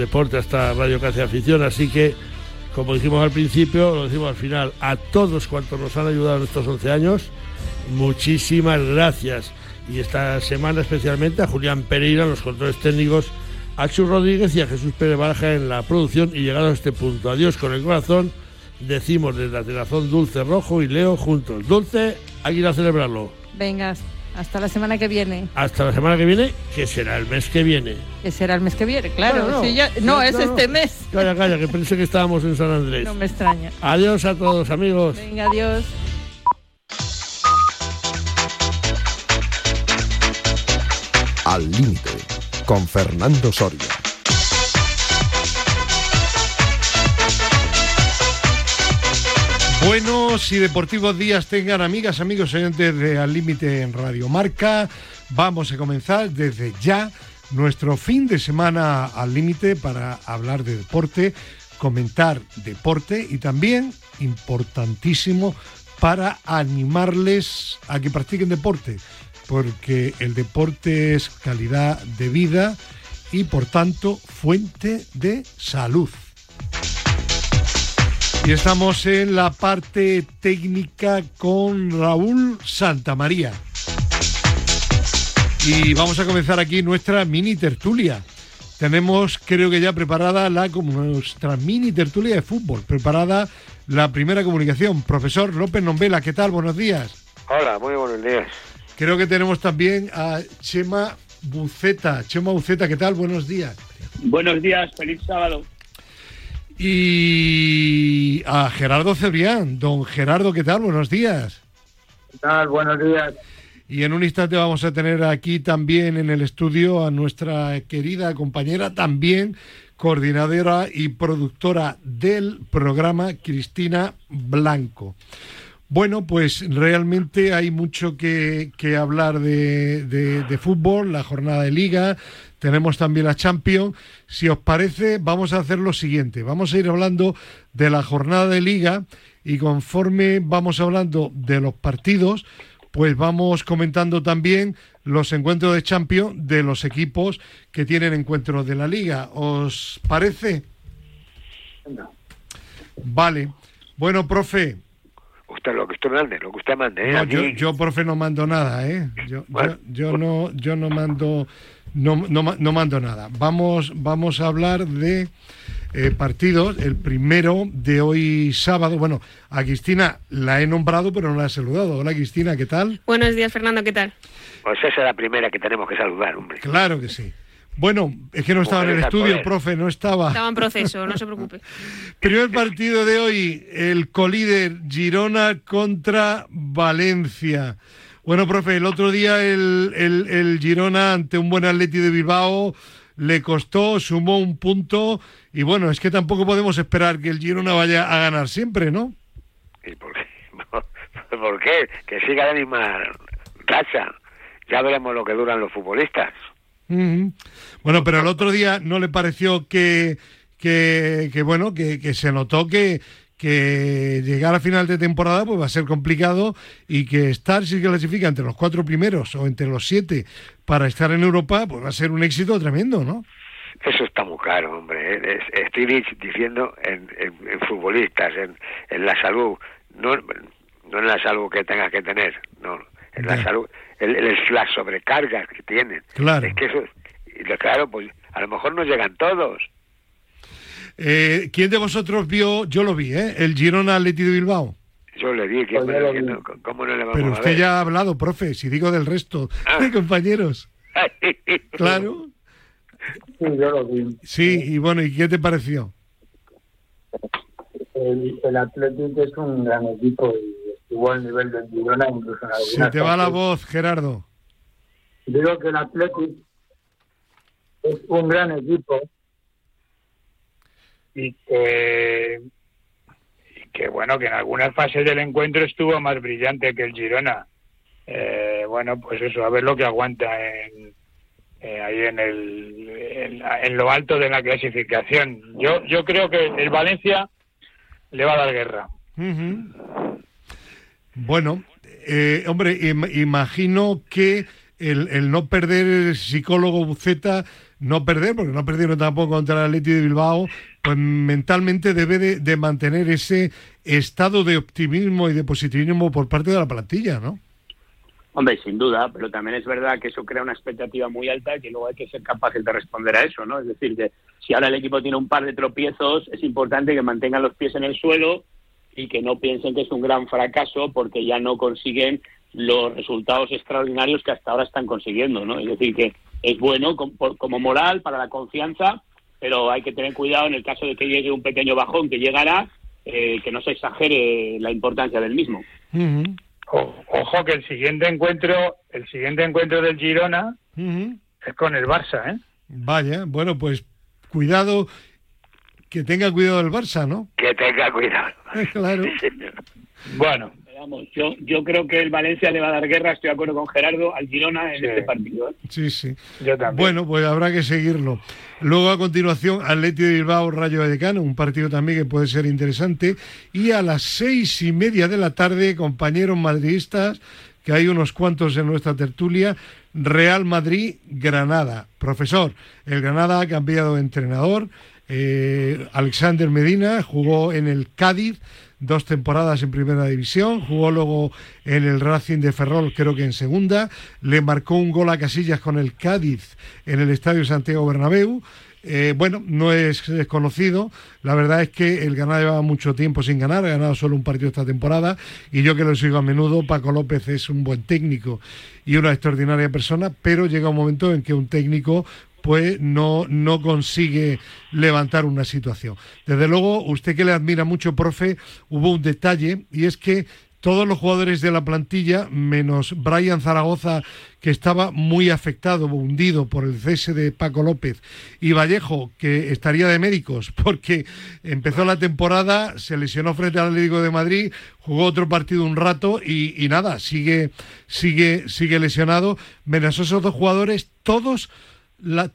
deporte, hasta Radio Casi Afición, así que, como dijimos al principio, lo decimos al final, a todos cuantos nos han ayudado en estos 11 años, muchísimas gracias. Y esta semana especialmente a Julián Pereira, los controles técnicos, a Chu Rodríguez y a Jesús Pérez Baraja en la producción y llegado a este punto. Adiós con el corazón, decimos desde la Dulce Rojo y Leo juntos. Dulce, hay que ir a celebrarlo. Venga, hasta la semana que viene. Hasta la semana que viene, que será el mes que viene. Que será el mes que viene, claro. no, es este mes. Calla, calla, que pensé que estábamos en San Andrés. No me extraña. Adiós a todos, amigos. Venga, adiós. Al límite, con Fernando Soria. Buenos y deportivos días tengan amigas, amigos oyentes de Al Límite en Radio Marca. Vamos a comenzar desde ya nuestro fin de semana al límite para hablar de deporte, comentar deporte y también, importantísimo, para animarles a que practiquen deporte porque el deporte es calidad de vida y por tanto fuente de salud. Y estamos en la parte técnica con Raúl Santamaría. Y vamos a comenzar aquí nuestra mini tertulia. Tenemos, creo que ya preparada la nuestra mini tertulia de fútbol, preparada la primera comunicación. Profesor López Nombela, ¿qué tal? Buenos días. Hola, muy buenos días. Creo que tenemos también a Chema Buceta. Chema Buceta, ¿qué tal? Buenos días. Buenos días, feliz sábado. Y a Gerardo Cebrián. Don Gerardo, ¿qué tal? Buenos días. ¿Qué tal? Buenos días. Y en un instante vamos a tener aquí también en el estudio a nuestra querida compañera, también coordinadora y productora del programa, Cristina Blanco. Bueno, pues realmente hay mucho que, hablar de, fútbol, la jornada de liga, tenemos también la Champions. Si os parece, vamos a hacer lo siguiente, vamos a ir hablando de la jornada de liga y conforme vamos hablando de los partidos, pues vamos comentando también los encuentros de Champions de los equipos que tienen encuentros de la liga. ¿Os parece? Vale. Bueno, profe, Usted lo que usted mande, lo que usted mande. ¿eh? yo, yo, profe, no mando nada, ¿eh? Yo, yo, no, yo no mando, no, no, mando nada. Vamos, vamos a hablar de eh, partidos. El primero de hoy sábado. Bueno, a Cristina la he nombrado, pero no la he saludado. Hola, Cristina, ¿qué tal? Buenos días, Fernando, ¿qué tal? Pues esa es la primera que tenemos que saludar, hombre. Claro que sí. Bueno, es que no estaba en el estudio, profe, no estaba. Estaba en proceso, no se preocupe. Primer partido de hoy, el colíder Girona contra Valencia. Bueno, profe, el otro día el, el, Girona ante un buen Atleti de Bilbao le costó, sumó un punto y bueno, es que tampoco podemos esperar que el Girona vaya a ganar siempre, ¿no? ¿Y por qué? ¿Por qué? Que siga la misma racha. Ya veremos lo que duran los futbolistas. Bueno, pero el otro día no le pareció que, que, bueno, que, que, se notó que, que llegar a final de temporada pues va a ser complicado y que estar si clasifica entre los cuatro primeros o entre los siete para estar en Europa pues va a ser un éxito tremendo, ¿no? Eso está muy claro, hombre. Estoy diciendo en, futbolistas, en, en, la salud, no, no en la salud que tengas que tener, no, en la salud el, el, las sobrecargas que tienen. Claro. Es que eso, claro, pues a lo mejor no llegan todos. Eh, ¿Quién de vosotros vio, yo lo vi, ¿eh? el Girona Atleti de Bilbao? Yo le vi, pues no, ¿cómo no le vamos Pero usted ya ha hablado, profe, si digo del resto ah. de compañeros. claro. Sí, yo lo vi. Sí, y bueno, ¿y qué te pareció? El, el Atlético es un gran equipo y estuvo al nivel del Girona incluso en Se te va la voz, Gerardo. Digo que el Atlético es un gran equipo y que, que bueno que en algunas fases del encuentro estuvo más brillante que el Girona. Eh, bueno pues eso a ver lo que aguanta en, eh, ahí en el en, lo alto de la clasificación. Yo yo creo que el Valencia le va a dar guerra. Bueno, eh, hombre, imagino que el, no perder el psicólogo Buceta no perder, porque no perdieron tampoco contra el Atleti de Bilbao, pues mentalmente debe de, mantener ese estado de optimismo y de positivismo por parte de la plantilla, ¿no? Hombre, sin duda, pero también es verdad que eso crea una expectativa muy alta y que luego hay que ser capaces de responder a eso, ¿no? Es decir, que si ahora el equipo tiene un par de tropiezos, es importante que mantengan los pies en el suelo y que no piensen que es un gran fracaso porque ya no consiguen los resultados extraordinarios que hasta ahora están consiguiendo, ¿no? Es decir, que es bueno como moral para la confianza, pero hay que tener cuidado en el caso de que llegue un pequeño bajón que llegará, eh, que no se exagere la importancia del mismo. Ojo que el siguiente encuentro, el siguiente encuentro del Girona es con el Barça, ¿eh? Vaya, bueno, pues cuidado, que tenga cuidado el Barça, ¿no? Que tenga cuidado. claro. bueno, yo, yo creo que el Valencia le va a dar guerra, estoy de acuerdo con Gerardo, al Girona en este partido. ¿eh? Sí, sí. Bueno, pues habrá que seguirlo. Luego a continuación, Atleti de Bilbao, Rayo Vallecano, un partido también que puede ser interesante. Y a las seis y media de la tarde, compañeros madridistas, que hay unos cuantos en nuestra tertulia, Real Madrid-Granada. Profesor, el Granada ha cambiado de entrenador. Eh, Alexander Medina jugó en el Cádiz dos temporadas en primera división, jugó luego en el Racing de Ferrol, creo que en segunda, le marcó un gol a Casillas con el Cádiz en el Estadio Santiago Bernabéu. Eh, bueno, no es desconocido. La verdad es que el Granada lleva mucho tiempo sin ganar, ha ganado solo un partido esta temporada. Y yo que lo sigo a menudo, Paco López es un buen técnico y una extraordinaria persona, pero llega un momento en que un técnico pues no, no consigue levantar una situación. Desde luego, usted que le admira mucho, profe, hubo un detalle y es que todos los jugadores de la plantilla, menos Brian Zaragoza, que estaba muy afectado, hundido por el cese de Paco López, y Vallejo, que estaría de médicos, porque empezó la temporada, se lesionó frente al Atlético de Madrid, jugó otro partido un rato y, y nada, sigue, sigue, sigue lesionado. Menos esos dos jugadores, todos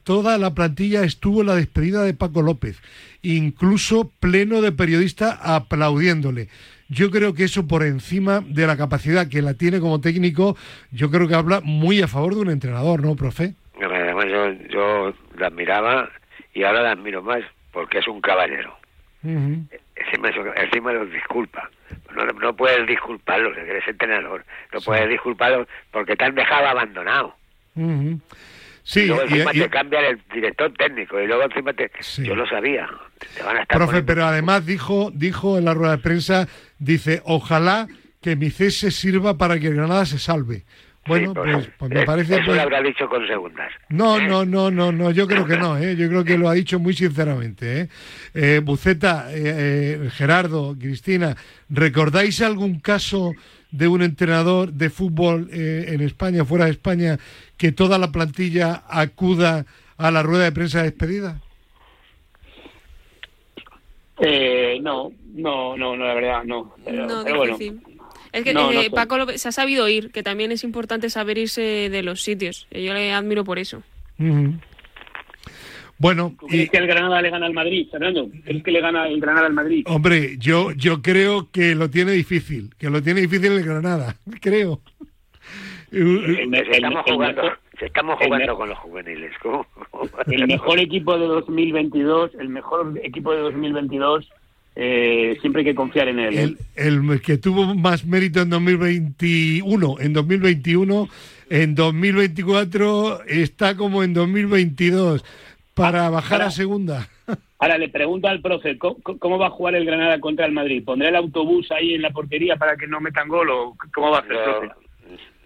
toda la plantilla estuvo en la despedida de Paco López, incluso pleno de periodistas aplaudiéndole. Yo creo que eso por encima de la capacidad que la tiene como técnico, yo creo que habla muy a favor de un entrenador, ¿no, profe? Además yo, yo la admiraba y ahora la admiro más porque es un caballero. encima, los disculpa. No, no puedes disculparlo, eres entrenador. No puedes disculparlo porque te han dejado abandonado. Sí, y luego encima te cambian el director técnico y luego encima te... Yo lo sabía. Profe, pero además dijo, dijo en la rueda de prensa, dice, ojalá que mi cese sirva para que Granada se salve. Bueno, pues, pues, me parece... Eso pues lo habrá dicho con segundas. No, ¿eh? no, no, no, no, yo creo que no, ¿eh? yo creo que lo ha dicho muy sinceramente. ¿eh? eh Buceta, eh, Gerardo, Cristina, ¿recordáis algún caso de un entrenador de fútbol en España, fuera de España, que toda la plantilla acuda a la rueda de prensa de despedida? Eh, no, no, no, la verdad, no. no, bueno. Es que eh, Paco se ha sabido ir, que también es importante saber irse de los sitios. Yo le admiro por eso. Bueno, ¿Crees que el Granada le gana al Madrid, Fernando? ¿Crees que le gana el Granada al Madrid? Hombre, yo, yo creo que lo tiene difícil, que lo tiene difícil el Granada, creo. estamos jugando, estamos jugando con los juveniles. El mejor equipo de 2022, el mejor equipo de 2022 eh, siempre hay que confiar en él. ¿eh? El, que tuvo más mérito en 2021, en 2021, en 2024 está como en 2022 para bajar a segunda. Ahora le pregunto al profe, ¿cómo, va a jugar el Granada contra el Madrid? ¿Pondrá el autobús ahí en la portería para que no metan gol o cómo va a hacer, profe?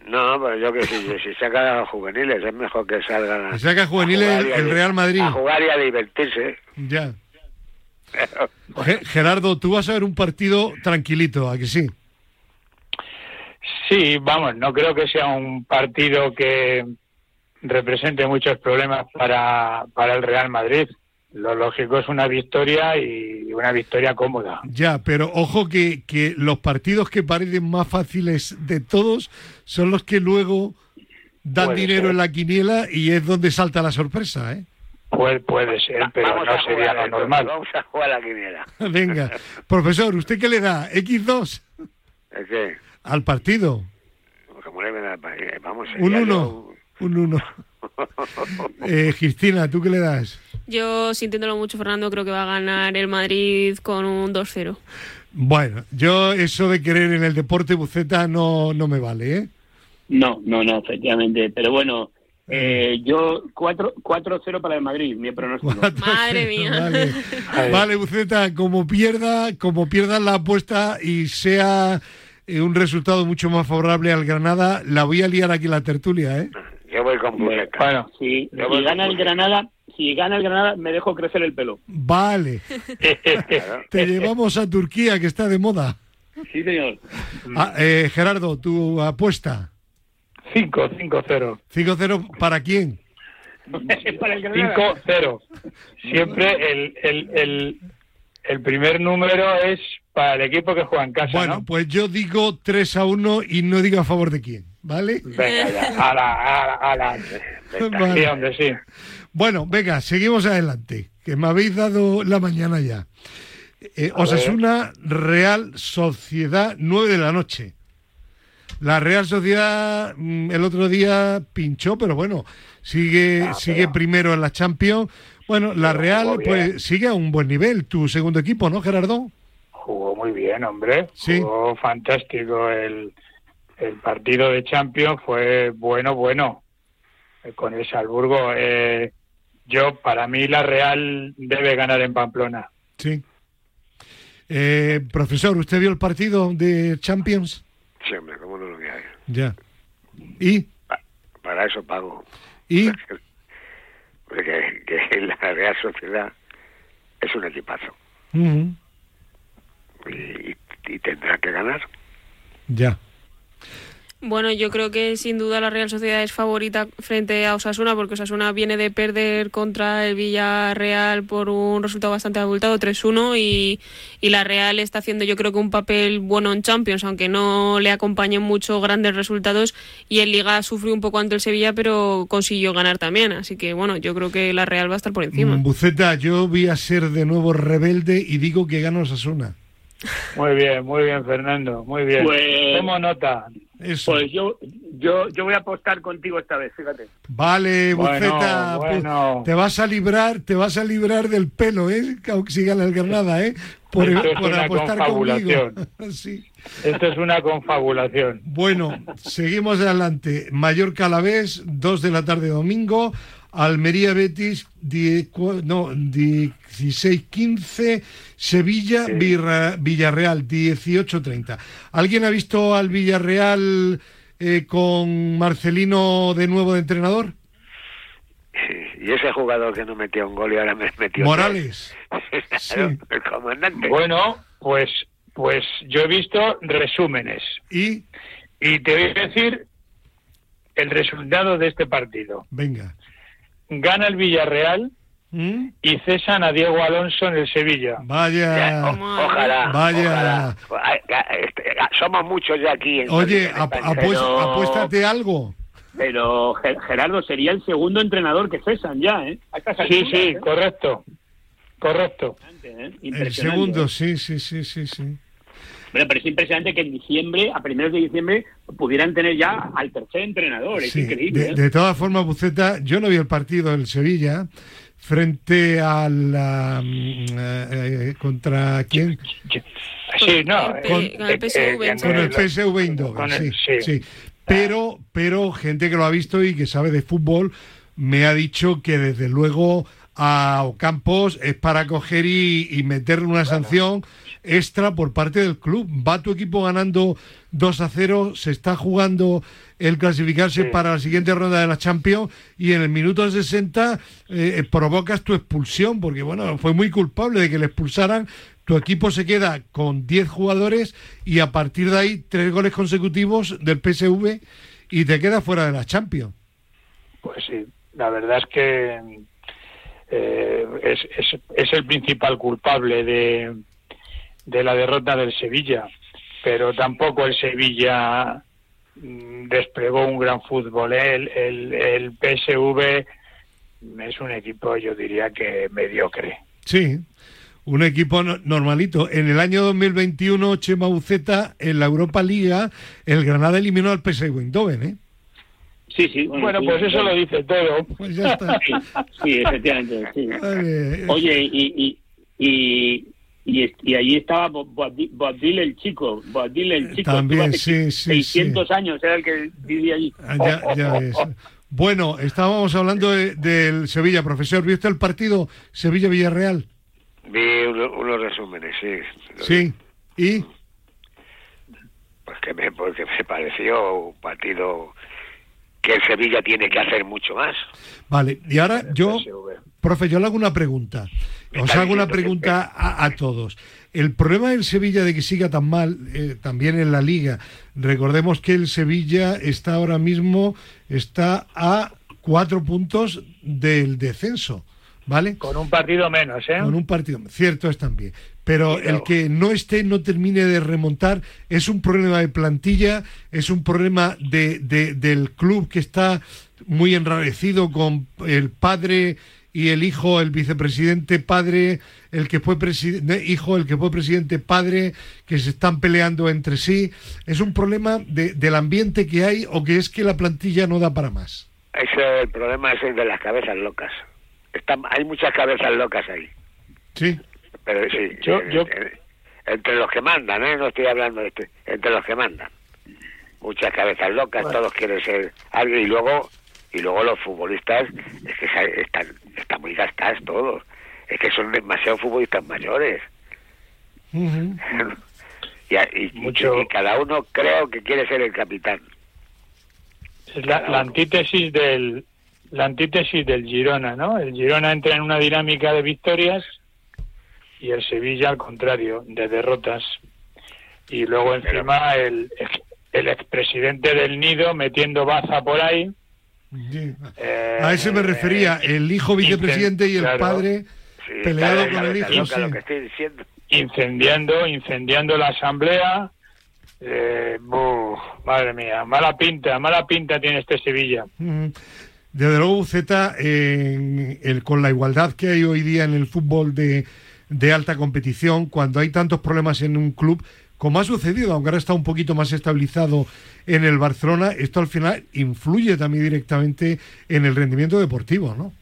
No, pero yo que si, si saca a juveniles es mejor que salgan a, saca juveniles el Real Madrid. A jugar y a divertirse. Ya. Gerardo, tú vas a ver un partido tranquilito, ¿a que sí? Sí, vamos, no creo que sea un partido que represente muchos problemas para, para el Real Madrid. Lo lógico es una victoria y una victoria cómoda. Ya, pero ojo que, que los partidos que parecen más fáciles de todos son los que luego dan dinero en la quiniela y es donde salta la sorpresa, ¿eh? Puede, puede ser, pero no sería lo normal. Vamos a jugar a la quiniela. Venga. Profesor, ¿usted qué le da? ¿X2? ¿El qué? Al partido. Vamos, un 1. Un 1. eh, Cristina, ¿tú qué le das? Yo, sintiéndolo mucho, Fernando, creo que va a ganar el Madrid con un 2-0. Bueno, yo eso de querer en el deporte buceta no, no me vale, ¿eh? No, no, no, efectivamente. Pero bueno, eh, yo 4-0 para el Madrid, mi pronóstico. Madre mía. Vale. Buceta, como pierda, como pierdan la apuesta y sea eh, un resultado mucho más favorable al Granada, la voy a liar aquí la tertulia, ¿eh? Yo voy con Buceta. Bueno, si, si gana el Granada, si gana el Granada, me dejo crecer el pelo. Vale. Te llevamos a Turquía, que está de moda. Sí, señor. Ah, eh, Gerardo, tu apuesta. 5, 5-0. 5-0 para quién? 5-0. Siempre el, el, el, el, primer número es para el equipo que juega en casa. Bueno, pues yo digo 3 a 1 y no digo a favor de quién, ¿vale? Venga, ya. A la, a la, Sí, hombre, sí. Bueno, venga, seguimos adelante, que me habéis dado la mañana ya. Eh, Osasuna Real Sociedad, 9 de la noche. La Real Sociedad mm, el otro día pinchó, pero bueno, sigue, ah, sigue primero en la Champions. Bueno, la Real pues sigue a un buen nivel, tu segundo equipo, ¿no, Gerardo? Jugó muy bien, hombre. Sí. Jugó fantástico. El, el partido de Champions fue bueno, bueno. Eh, con el Salzburgo. Eh, yo, para mí, la Real debe ganar en Pamplona. Sí. Eh, profesor, ¿usted vio el partido de Champions? Sí, hombre, ¿cómo no lo voy a ver? Ya. ¿Y? para eso pago. ¿Y? Porque que la Real Sociedad es un equipazo. y, y tendrá que ganar. Ya. Bueno, yo creo que sin duda la Real Sociedad es favorita frente a Osasuna porque Osasuna viene de perder contra el Villarreal por un resultado bastante abultado, 3-1 y, y, la Real está haciendo yo creo que un papel bueno en Champions, aunque no le acompañen mucho grandes resultados y en Liga sufrió un poco ante el Sevilla pero consiguió ganar también, así que bueno, yo creo que la Real va a estar por encima. Buceta, yo voy a ser de nuevo rebelde y digo que gana Osasuna. Muy bien, muy bien, Fernando, muy bien. Pues, Tomo nota. Pues yo, yo, yo voy a apostar contigo esta vez, fíjate. Vale, Buceta, pues, te vas a librar, te vas a librar del pelo, ¿eh? Aunque siga la Granada, ¿eh? Por, Esto es una confabulación. Esto es una confabulación. Bueno, seguimos adelante. Mayor Calavés, 2 de la tarde domingo. Almería Betis, no, 16-15, Sevilla Villarreal, 18-30. ¿Alguien ha visto al Villarreal eh, con Marcelino de nuevo de entrenador? Y ese jugador que no metió un gol y ahora me metió. Morales. El comandante. Bueno, pues, pues yo he visto resúmenes. ¿Y? Y te voy a decir el resultado de este partido. Venga gana el Villarreal ¿Mm? y cesan a Diego Alonso en el Sevilla. Vaya, ojalá, vaya. Este, somos muchos ya aquí. Oye, apuéstate algo. Pero Gerardo sería el segundo entrenador que cesan ya, ¿eh? Sí, sí, ¿eh? correcto. Correcto. ¿eh? El segundo, sí, sí, sí, sí, sí. Bueno, pero es impresionante que en diciembre, a primeros de diciembre, pudieran tener ya al tercer entrenador. Es increíble. De, ¿eh? todas formas, Buceta, yo no vi el partido del Sevilla frente a la. Mm, eh, eh, ¿Contra quién? Sí, no. Con, el PSV. Con el PSV Eindhoven, sí, sí. Pero, pero gente que lo ha visto y que sabe de fútbol me ha dicho que desde luego a Ocampos es para coger y, meterle una sanción extra por parte del club. Va tu equipo ganando 2 a 0, se está jugando el clasificarse para la siguiente ronda de la Champions y en el minuto 60 eh, eh, provocas tu expulsión, porque bueno, fue muy culpable de que le expulsaran. Tu equipo se queda con 10 jugadores y a partir de ahí tres goles consecutivos del PSV y te queda fuera de la Champions. Pues sí, la verdad es que eh, es, es, es, el principal culpable de, de la derrota del Sevilla, pero tampoco el Sevilla mm, desplegó un gran fútbol. El, el, el PSV es un equipo, yo diría que mediocre. Sí, un equipo normalito. En el año 2021, Chema Buceta, en la Europa Liga, el Granada eliminó al PSV Eindhoven, ¿eh? Sí, sí. Bueno, pues eso lo dice todo. Pues ya está. Sí, efectivamente. Sí. Oye, y, y, y, y, allí estaba Boabdil el chico, Boabdil el chico. También, sí, sí. 600 años era el que vivía allí. Ah, ya, ya ves. Bueno, estábamos hablando del Sevilla, profesor. ¿Viste el partido Sevilla-Villarreal? Vi unos, resúmenes, sí. Sí, ¿y? Pues que me, porque me pareció un partido que el Sevilla tiene que hacer mucho más. Vale, y ahora yo, profe, yo le hago una pregunta. Os hago una pregunta a, todos. El problema del Sevilla de que siga tan mal, eh, también en la liga, recordemos que el Sevilla está ahora mismo, está a cuatro puntos del descenso. ¿Vale? Con un partido menos, ¿eh? Con un partido Cierto es también. Pero el que no esté, no termine de remontar, es un problema de plantilla, es un problema de, del club que está muy enrarecido con el padre y el hijo, el vicepresidente padre, el que fue presidente, hijo, el que fue presidente padre, que se están peleando entre sí. Es un problema de, del ambiente que hay o que es que la plantilla no da para más. Ese, el problema es el de las cabezas locas hay muchas cabezas locas ahí. Sí. Pero sí, yo, entre los que mandan, ¿eh? No estoy hablando de este, entre los que mandan. Muchas cabezas locas, todos quieren ser algo y luego y luego los futbolistas es que están, están muy gastados todos. Es que son demasiados futbolistas mayores. y, Mucho... y, cada uno creo que quiere ser el capitán. Es la, la antítesis del, la antítesis del Girona, ¿no? El Girona entra en una dinámica de victorias y el Sevilla al contrario, de derrotas. Y luego encima el, el expresidente del Nido metiendo baza por ahí. A ese me refería, el hijo vicepresidente y el padre peleado con el hijo. Incendiando, incendiando la asamblea. Eh, madre mía, mala pinta, mala pinta tiene este Sevilla. Desde luego, Z, el, con la igualdad que hay hoy día en el fútbol de, de, alta competición, cuando hay tantos problemas en un club, como ha sucedido, aunque ahora está un poquito más estabilizado en el Barcelona, esto al final influye también directamente en el rendimiento deportivo, ¿no?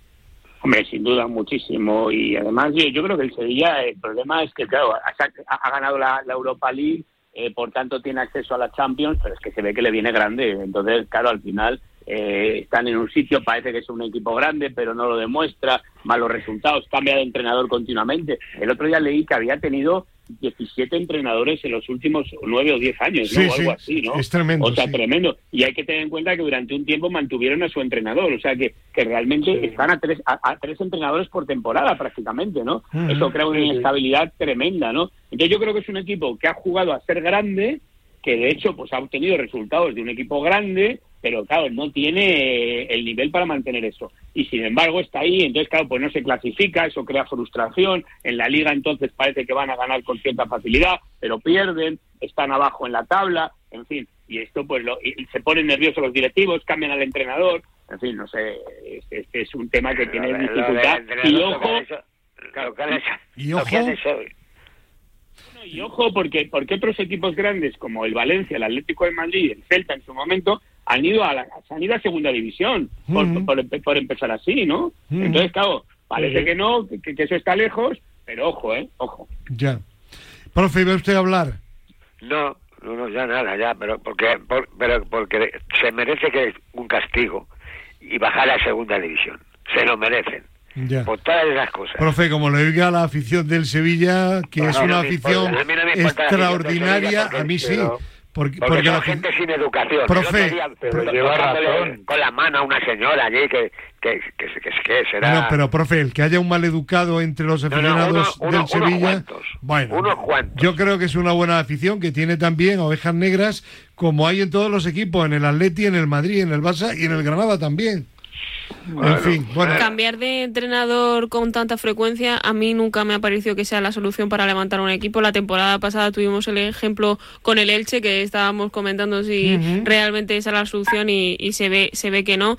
Hombre, sin duda, muchísimo. Y además, yo, creo que el Sevilla, el problema es que, claro, ha, ganado la, Europa League, eh, por tanto tiene acceso a la Champions, pero es que se ve que le viene grande. Entonces, claro, al final eh, están en un sitio, parece que es un equipo grande, pero no lo demuestra, malos resultados, cambia de entrenador continuamente. El otro día leí que había tenido 17 entrenadores en los últimos 9 o 10 años, ¿no? o algo así, ¿no? Es tremendo. O sea, tremendo. Y hay que tener en cuenta que durante un tiempo mantuvieron a su entrenador, o sea, que, que realmente están a tres, a, tres entrenadores por temporada prácticamente, ¿no? Eso crea una inestabilidad tremenda, ¿no? Entonces yo creo que es un equipo que ha jugado a ser grande, que de hecho pues ha obtenido resultados de un equipo grande, pero claro, no tiene el nivel para mantener eso. Y sin embargo está ahí, entonces claro, pues no se clasifica, eso crea frustración, en la liga entonces parece que van a ganar con cierta facilidad, pero pierden, están abajo en la tabla, en fin, y esto pues lo, se ponen nerviosos los directivos, cambian al entrenador, en fin, no sé, este es un tema que tiene dificultad. Y ojo, y ojo, y ojo, porque, porque otros equipos grandes como el Valencia, el Atlético de Madrid, el Celta en su momento, han ido a la, han ido a segunda división, por, empezar así, ¿no? Entonces, claro, parece que no, que, eso está lejos, pero ojo, ¿eh? Ojo. Ya. Profe, ¿va usted a hablar? No, no, no, ya nada, ya, pero porque, pero porque se merece que un castigo y bajar a segunda división. Se lo merecen. Ya. Por todas esas cosas. Profe, como le diga la afición del Sevilla, que es una afición extraordinaria, a mí sí. Porque, la gente sin educación. Profe, pero lleva razón. Con la mano a una señora allí que, que, que, que, será... No, pero profe, el que haya un mal educado entre los aficionados del Sevilla... bueno, yo creo que es una buena afición que tiene también ovejas negras como hay en todos los equipos, en el Atleti, en el Madrid, en el Barça y en el Granada también. En fin, bueno. Cambiar de entrenador con tanta frecuencia a mí nunca me ha parecido que sea la solución para levantar un equipo. La temporada pasada tuvimos el ejemplo con el Elche que estábamos comentando si realmente esa es la solución y, se ve se ve que no.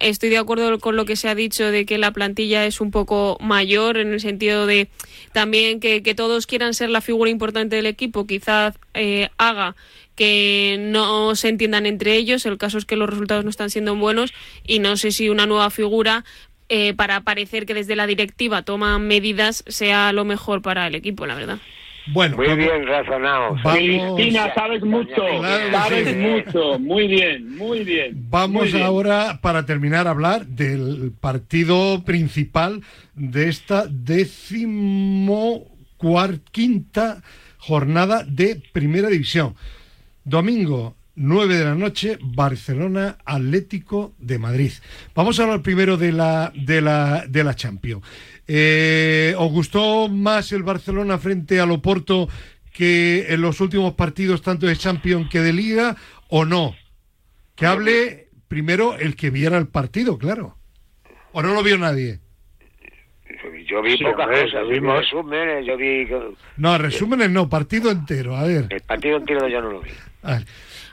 Estoy de acuerdo con lo que se ha dicho de que la plantilla es un poco mayor en el sentido de también que, que todos quieran ser la figura importante del equipo. Quizás eh, haga que no se entiendan entre ellos. El caso es que los resultados no están siendo buenos y no sé si una nueva figura eh, para parecer que desde la directiva toma medidas sea lo mejor para el equipo, la verdad. Bueno, muy bien razonado. Cristina, sabes mucho, sabes mucho, muy bien, muy bien. Vamos ahora, para terminar, a hablar del partido principal de esta decimoquinta jornada de Primera División. Domingo, 9 de la noche, Barcelona Atlético de Madrid. Vamos a hablar primero de la, de la, de la Champions. Eh, ¿Os gustó más el Barcelona frente al Oporto que en los últimos partidos, tanto de Champions que de Liga, o no? Que hable primero el que viera el partido, claro. ¿O no lo vio nadie? Yo vi pocas cosas, vimos resúmenes, yo vi... No, resúmenes no, partido entero, a ver. El partido entero yo no lo vi.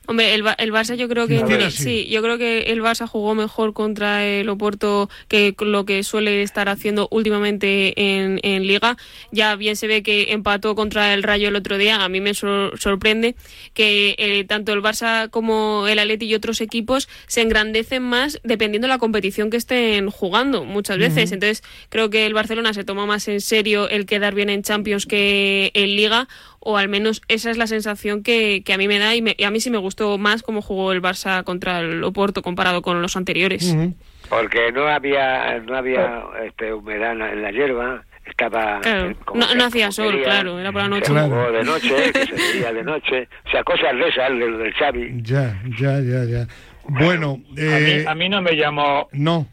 Hombre, el, el, Barça yo creo que sí. yo creo que el Barça jugó mejor contra el Oporto que lo que suele estar haciendo últimamente en, en Liga. Ya bien se ve que empató contra el Rayo el otro día. A mí me sorprende que eh, tanto el Barça como el Atleti y otros equipos se engrandecen más dependiendo de la competición que estén jugando muchas veces. Entonces creo que el Barcelona se toma más en serio el quedar bien en Champions que en Liga o al menos esa es la sensación que, a mí me da y, a mí sí me gustó más cómo jugó el Barça contra el Oporto comparado con los anteriores. Porque no había no había este, humedad en la hierba, estaba no, hacía sol, claro, era por la noche. O de noche, que se veía de noche, o sea, cosas de esas del, del Xavi. Ya, ya, ya, ya. Bueno, eh... a, mí, no me llamó... No.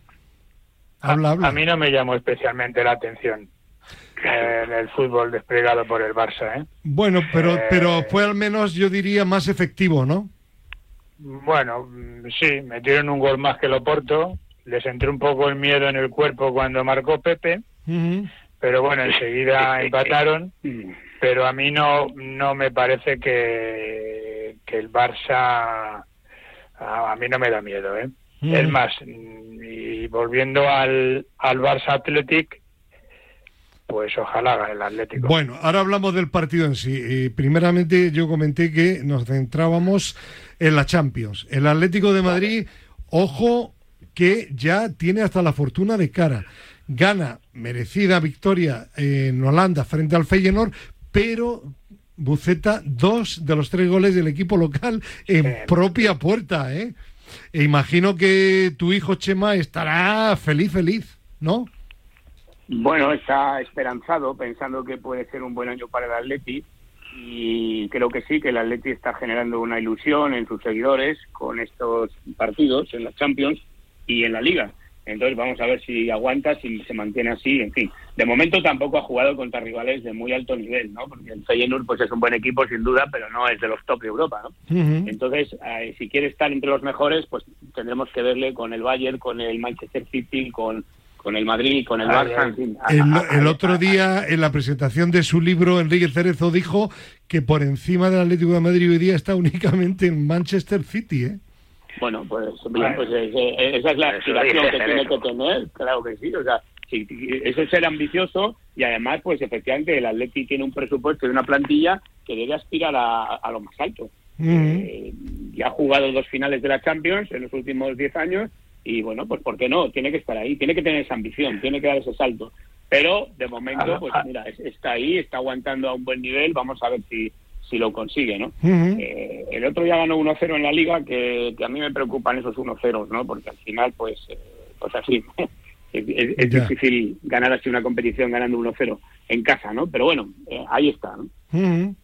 Habla, habla. a mí no me llamó especialmente la atención en el fútbol desplegado por el Barça. ¿eh? Bueno, pero, eh, pero fue al menos, yo diría, más efectivo, ¿no? Bueno, sí, metieron un gol más que el Oporto, les entró un poco el miedo en el cuerpo cuando marcó Pepe, pero bueno, enseguida empataron, pero a mí no, no me parece que, que el Barça, a, mí no me da miedo, ¿eh? Es más, y volviendo al, al Barça Athletic, pues ojalá el Atlético. Bueno, ahora hablamos del partido en sí. Eh, primeramente yo comenté que nos centrábamos en la Champions. El Atlético de Madrid, ojo que ya tiene hasta la fortuna de cara. Gana merecida victoria en Holanda frente al Feyenoord, pero Buceta dos de los tres goles del equipo local en propia puerta, ¿eh? E imagino que tu hijo Chema estará feliz, feliz, ¿no? Bueno, está esperanzado, pensando que puede ser un buen año para el Atleti y creo que sí, que el Atleti está generando una ilusión en sus seguidores con estos partidos en la Champions y en la Liga. Entonces vamos a ver si aguanta, si se mantiene así, en fin. De momento tampoco ha jugado contra rivales de muy alto nivel, ¿no? Porque el Feyenoord pues es un buen equipo sin duda, pero no es de los top de Europa, ¿no? Entonces, eh, si quiere estar entre los mejores, pues tendremos que verle con el Bayern, con el Manchester City, con con el Madrid, con el Barça, El, otro día, en la presentación de su libro, Enrique Cerezo dijo que por encima del Atlético de Madrid hoy día está únicamente en Manchester City, ¿eh? Bueno, pues, pues eh, eh, esa es la aspiración que tiene que tener, claro que sí, o sea, eso es ser ambicioso y además, pues efectivamente, el Atlético tiene un presupuesto y una plantilla que debe aspirar a, lo más alto. Eh, y ha jugado dos finales de la Champions en los últimos diez años y bueno, pues ¿por qué no? Tiene que estar ahí, tiene que tener esa ambición, tiene que dar ese salto. Pero de momento, pues mira, está ahí, está aguantando a un buen nivel, vamos a ver si, si lo consigue, ¿no? Eh, el otro día ganó 1-0 en la liga, que, a mí me preocupan esos 1-0, ¿no? Porque al final, pues, eh, pues así, es, difícil ganar así una competición ganando 1-0 en casa, ¿no? Pero bueno, eh, ahí está, ¿no?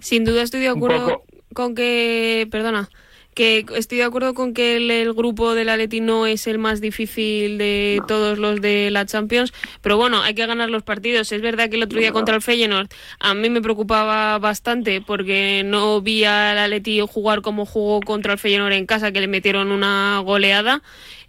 Sin duda estoy de acuerdo con que, perdona, que estoy de acuerdo con que el, grupo del Atleti no es el más difícil de todos los de la Champions, pero bueno, hay que ganar los partidos. Es verdad que el otro día contra el Feyenoord a mí me preocupaba bastante porque no vi al Atleti jugar como jugó contra el Feyenoord en casa, que le metieron una goleada.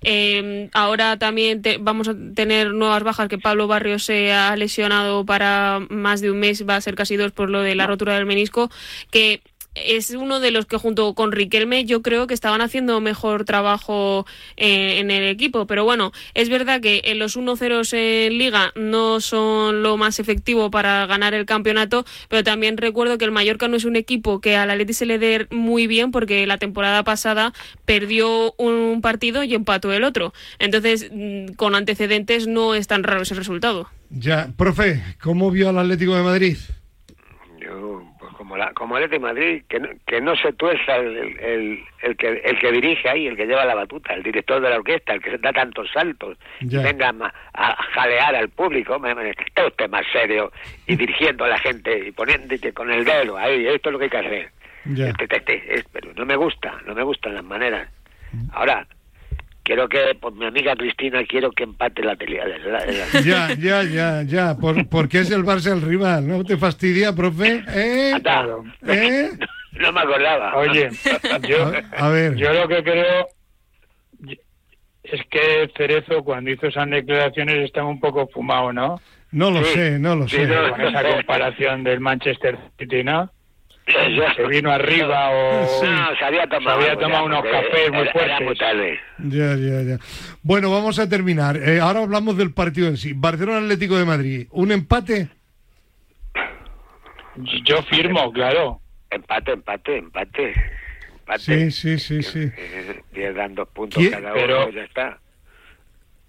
Eh, ahora también vamos a tener nuevas bajas, que Pablo Barrios se ha lesionado para más de un mes, va a ser casi dos por lo de la rotura del menisco, que es uno de los que junto con Riquelme yo creo que estaban haciendo mejor trabajo eh, en el equipo. Pero bueno, es verdad que en los 1-0 en liga no son lo más efectivo para ganar el campeonato, pero también recuerdo que el Mallorca no es un equipo que al Atleti se le dé muy bien porque la temporada pasada perdió un partido y empató el otro. Entonces, mm, con antecedentes no es tan raro ese resultado. Ya, profe, ¿cómo vio al Atlético de Madrid? Yo como la como el de Madrid que no, que no se tuerza el, el, que el que dirige ahí el que lleva la batuta el director de la orquesta el que da tantos saltos venga a, jalear al público me, está usted más serio y dirigiendo a la gente y poniéndote con el dedo ahí esto es lo que hay que hacer. Este, este, este, pero no me gusta no me gustan las maneras. Ahora quiero que, por mi amiga Cristina, quiero que empate la pelea. Ya, ya, ya, ya, por, porque es el Barça el rival, ¿no te fastidia, profe? ¿Eh? ¿Eh? No, me acordaba. Oye, yo, a, ver. yo lo que creo es que Cerezo, cuando hizo esas declaraciones, estaba un poco fumado, ¿no? No lo sé, no lo sé. Con esa comparación del Manchester City, ¿no? Se vino arriba o se había tomado, unos cafés muy fuertes. Ya, ya, ya. Bueno, vamos a terminar. Eh, ahora hablamos del partido en sí. Barcelona Atlético de Madrid. ¿Un empate? Yo firmo, claro. Empate, empate, empate. Sí, sí, sí, sí. Pierdan dos puntos cada uno, ya está.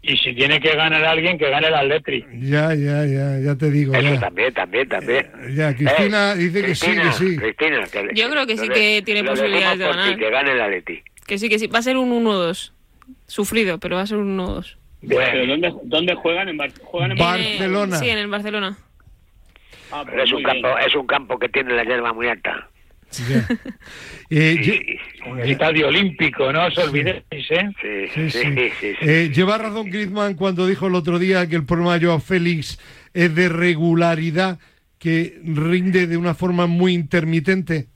Y si tiene que ganar alguien, que gane el Atletri. Ya, ya, ya, ya te digo. Eso también, también, también. Eh, ya, Cristina eh, dice que sí, que sí. Cristina, Yo creo que sí que tiene posibilidades de ganar. Que gane el Atleti. Que sí, que sí. Va a ser un 1-2. Sufrido, pero va a ser un 1-2. ¿dónde, ¿dónde, juegan? ¿En, juegan en Barcelona? Sí, en el Barcelona. Ah, pero es, un campo, es un campo que tiene la hierba muy alta. Eh, un estadio olímpico, no os olvidéis, ¿eh? Sí, sí, eh, lleva razón Griezmann cuando dijo el otro día que el problema de Joao Félix es de regularidad, que rinde de una forma muy intermitente.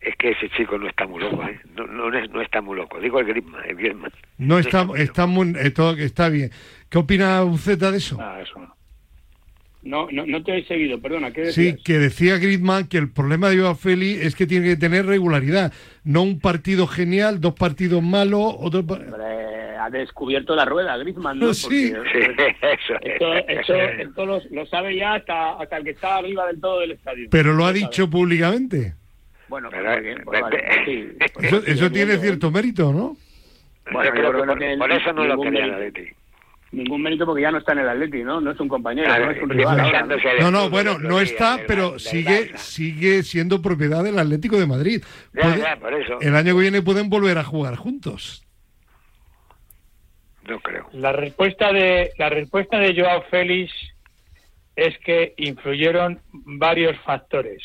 Es que ese chico no está muy loco, ¿eh? no, no, está muy loco. Digo el Griezmann, el Griezmann. No, está, está, muy, está bien. ¿Qué opina Uceta de eso? Ah, eso no. No, no, no te he seguido, perdona. ¿qué sí, que decía Griezmann que el problema de Joao Félix es que tiene que tener regularidad. No un partido genial, dos partidos malos, otro. ha descubierto la rueda Griezmann, ¿no? Sí, eso, esto, lo, sabe ya hasta, hasta el que está arriba del todo del estadio. Pero lo ha dicho públicamente. Bueno, pero, pues pues eso, tiene cierto mérito, ¿no? Bueno, por, eso no lo quería la de ti ningún mérito porque ya no está en el Atleti, ¿no? No es un compañero, no es un rival. No, no, bueno, no está, pero sigue sigue siendo propiedad del Atlético de Madrid. El año que viene pueden volver a jugar juntos. No creo. La respuesta de la respuesta de Joao Félix es que influyeron varios factores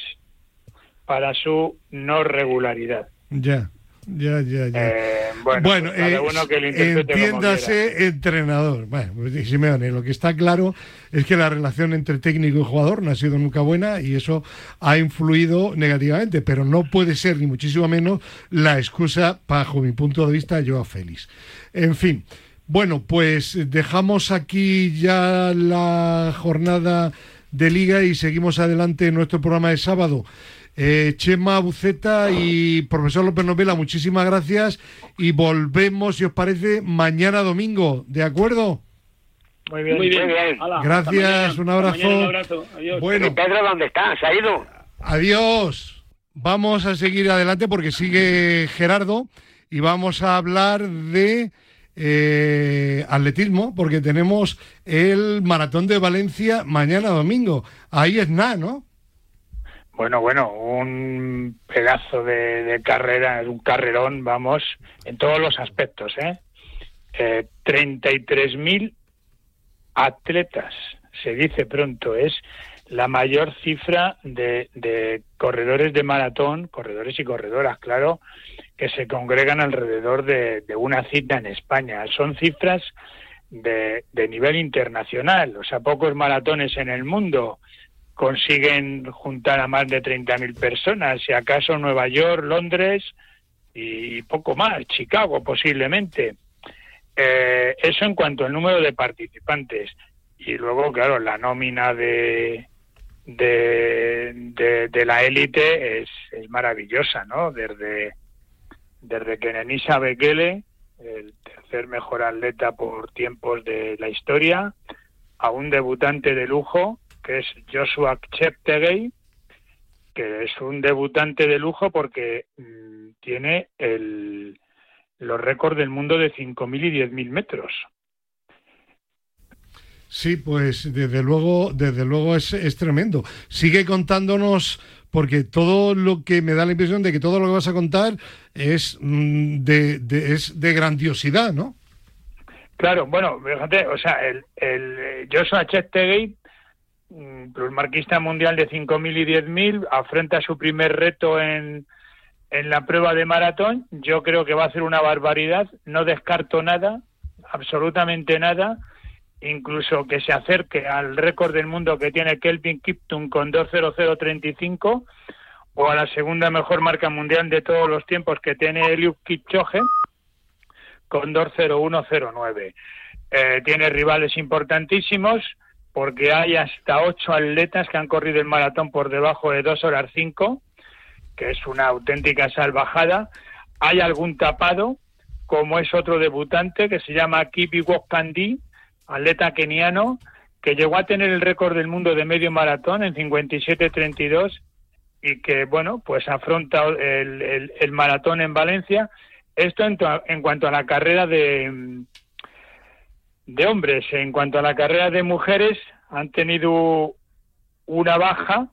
para su no regularidad. Ya. Ya, ya, ya. Eh, bueno, pues eh, entiéndase entrenador. Bueno, pues, Simeone, lo que está claro es que la relación entre técnico y jugador no ha sido nunca buena y eso ha influido negativamente, pero no puede ser ni muchísimo menos la excusa, bajo mi punto de vista, yo a Félix. En fin, bueno, pues dejamos aquí ya la jornada de liga y seguimos adelante en nuestro programa de sábado. Eh, Chema Buceta y profesor López Novela, muchísimas gracias y volvemos, si os parece, mañana domingo, ¿de acuerdo? Muy bien, muy bien. gracias, un abrazo. Bueno, Pedro, ¿dónde estás? ¿Se ha ido? Adiós. Vamos a seguir adelante porque sigue Gerardo y vamos a hablar de eh, atletismo porque tenemos el maratón de Valencia mañana domingo. Ahí es nada, ¿no? Bueno, bueno, un pedazo de, carrera, un carrerón, vamos, en todos los aspectos, ¿eh? eh 33.000 atletas, se dice pronto, es la mayor cifra de, de corredores de maratón, corredores y corredoras, claro, que se congregan alrededor de, una cita en España. Son cifras de, de, nivel internacional, o sea, pocos maratones en el mundo consiguen juntar a más de 30.000 personas, si acaso Nueva York, Londres y poco más, Chicago posiblemente. Eh, eso en cuanto al número de participantes. Y luego, claro, la nómina de, de, de, la élite es, es, maravillosa, ¿no? Desde, desde que Nenisa Bekele, el tercer mejor atleta por tiempos de la historia, a un debutante de lujo, que es Joshua Cheptegei, que es un debutante de lujo porque mm, tiene el, los récords del mundo de 5.000 y 10.000 metros. Sí, pues desde luego, desde luego es, es, tremendo. Sigue contándonos, porque todo lo que me da la impresión de que todo lo que vas a contar es mm, de, de, es de grandiosidad, ¿no? Claro, bueno, fíjate, o sea, el, el Joshua Cheptegei, mm, marquista mundial de 5.000 y 10.000, afronta su primer reto en, en la prueba de maratón. Yo creo que va a ser una barbaridad. No descarto nada, absolutamente nada. Incluso que se acerque al récord del mundo que tiene Kelvin Kipton con 2.0035 o a la segunda mejor marca mundial de todos los tiempos que tiene Eliud Kipchoge con 2.0109. Eh, tiene rivales importantísimos porque hay hasta ocho atletas que han corrido el maratón por debajo de 2 horas 5 que es una auténtica salvajada. Hay algún tapado, como es otro debutante que se llama Kipi Wokkandi, atleta keniano, que llegó a tener el récord del mundo de medio maratón en 57.32 y que, bueno, pues afronta el, maratón en Valencia. Esto en, cuanto a la carrera de, de hombres. En cuanto a la carrera de mujeres, han tenido una baja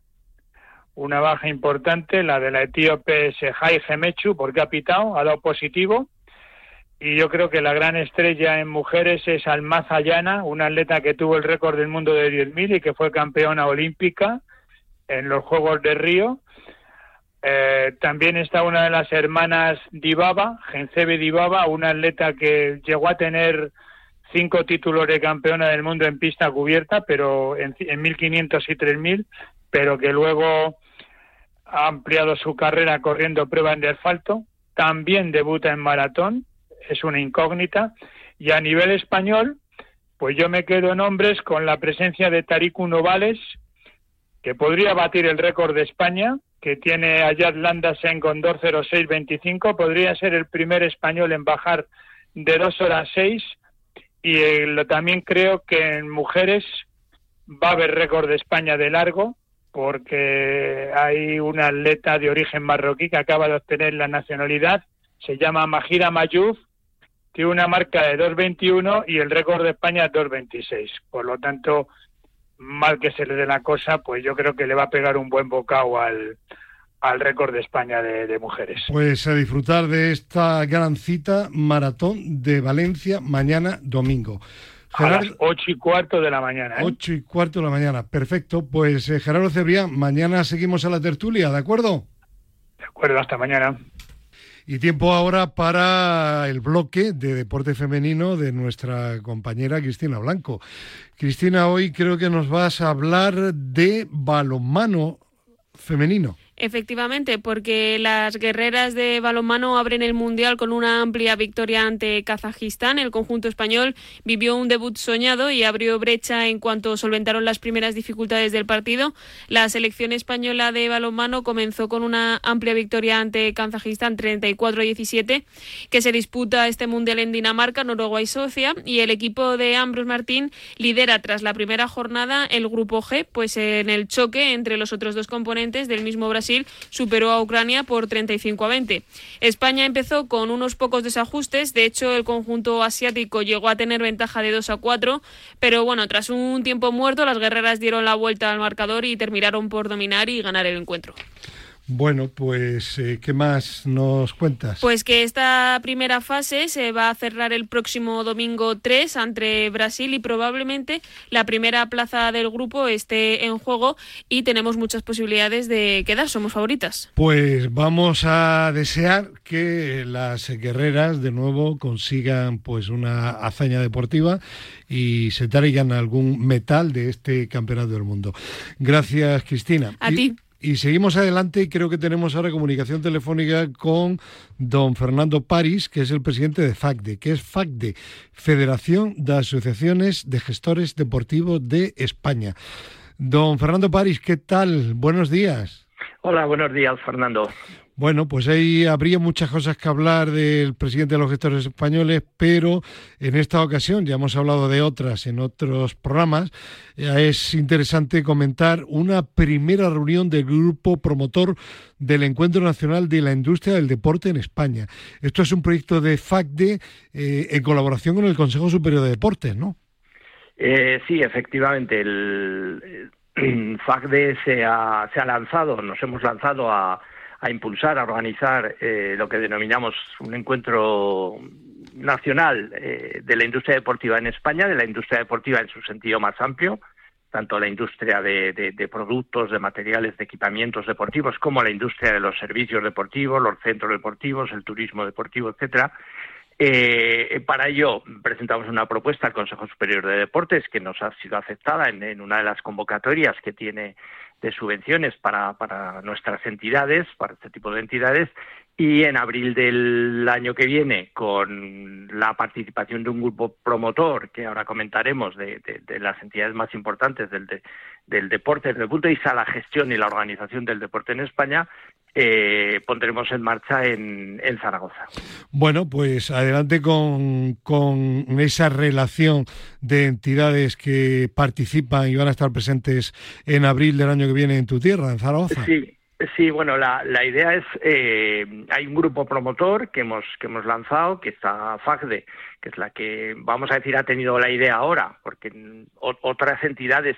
una baja importante, la de la etíope Sehai Gemechu, porque ha pitado, ha dado positivo. Y yo creo que la gran estrella en mujeres es Almaza Llana, una atleta que tuvo el récord del mundo de 10.000 y que fue campeona olímpica en los Juegos de Río. Eh, también está una de las hermanas Dibaba, Gensebe Dibaba, una atleta que llegó a tener cinco títulos de campeona del mundo en pista cubierta, pero en, en 1500 y 3000, pero que luego ha ampliado su carrera corriendo pruebas de asfalto, también debuta en maratón, es una incógnita, y a nivel español, pues yo me quedo en hombres con la presencia de Tariku Novales, que podría batir el récord de España, que tiene a Yad Landasen con 2.06.25, podría ser el primer español en bajar de 2 horas 6, y también creo que en mujeres va a haber récord de España de largo, porque hay una atleta de origen marroquí que acaba de obtener la nacionalidad, se llama Majira Mayuf, tiene una marca de 2.21 y el récord de España es 2.26. Por lo tanto, mal que se le dé la cosa, pues yo creo que le va a pegar un buen bocado al, al récord de España de, de, mujeres. Pues a disfrutar de esta gran cita maratón de Valencia mañana domingo. A las ocho y cuarto de la mañana. ¿eh? Ocho y cuarto de la mañana, perfecto. Pues eh, Gerardo Cebrián, mañana seguimos a la tertulia, ¿de acuerdo? De acuerdo, hasta mañana. Y tiempo ahora para el bloque de deporte femenino de nuestra compañera Cristina Blanco. Cristina, hoy creo que nos vas a hablar de balonmano femenino. Efectivamente, porque las guerreras de balonmano abren el Mundial con una amplia victoria ante Kazajistán. El conjunto español vivió un debut soñado y abrió brecha en cuanto solventaron las primeras dificultades del partido. La selección española de balonmano comenzó con una amplia victoria ante Kazajistán 34-17, que se disputa este Mundial en Dinamarca, Noruega y Suecia. Y el equipo de Ambrose Martín lidera tras la primera jornada el grupo G, pues en el choque entre los otros dos componentes del mismo Brasil Brasil superó a Ucrania por 35 a 20. España empezó con unos pocos desajustes, de hecho el conjunto asiático llegó a tener ventaja de 2 a 4, pero bueno, tras un tiempo muerto las guerreras dieron la vuelta al marcador y terminaron por dominar y ganar el encuentro. Bueno, pues, eh, ¿qué más nos cuentas? Pues que esta primera fase se va a cerrar el próximo domingo 3 entre Brasil y probablemente la primera plaza del grupo esté en juego y tenemos muchas posibilidades de quedar, somos favoritas. Pues vamos a desear que las guerreras de nuevo consigan pues una hazaña deportiva y se traigan algún metal de este campeonato del mundo. Gracias, Cristina. A ti. Y seguimos adelante y creo que tenemos ahora comunicación telefónica con don Fernando París, que es el presidente de FACDE. que es FACDE? Federación de Asociaciones de Gestores Deportivos de España. Don Fernando París, ¿qué tal? Buenos días. Hola, buenos días, Fernando. Bueno, pues ahí habría muchas cosas que hablar del presidente de los gestores españoles, pero en esta ocasión, ya hemos hablado de otras en otros programas, eh, es interesante comentar una primera reunión del grupo promotor del Encuentro Nacional de la Industria del Deporte en España. Esto es un proyecto de FACDE eh, en colaboración con el Consejo Superior de Deportes, ¿no? Eh, sí, efectivamente. El, FACDE se ha, se ha lanzado, nos hemos lanzado a a impulsar, a organizar eh, lo que denominamos un encuentro nacional eh, de la industria deportiva en España, de la industria deportiva en su sentido más amplio, tanto la industria de, productos, de materiales, de equipamientos deportivos, como la industria de los servicios deportivos, los centros deportivos, el turismo deportivo, etcétera. Eh, para ello presentamos una propuesta al Consejo Superior de Deportes que nos ha sido aceptada en una de las convocatorias que tiene de subvenciones para, nuestras entidades, para este tipo de entidades, y en abril del año que viene, con la participación de un grupo promotor, que ahora comentaremos, de, de, las entidades más importantes del, del deporte desde el punto de vista de la gestión y la organización del deporte en España, eh, pondremos en marcha en, en, Zaragoza. Bueno, pues adelante con, con, esa relación de entidades que participan y van a estar presentes en abril del año que viene en tu tierra, en Zaragoza. Sí. Sí, bueno, la, la idea es, eh, hay un grupo promotor que hemos, que hemos lanzado, que está FACDE, que es la que, vamos a decir, ha tenido la idea ahora, porque otras entidades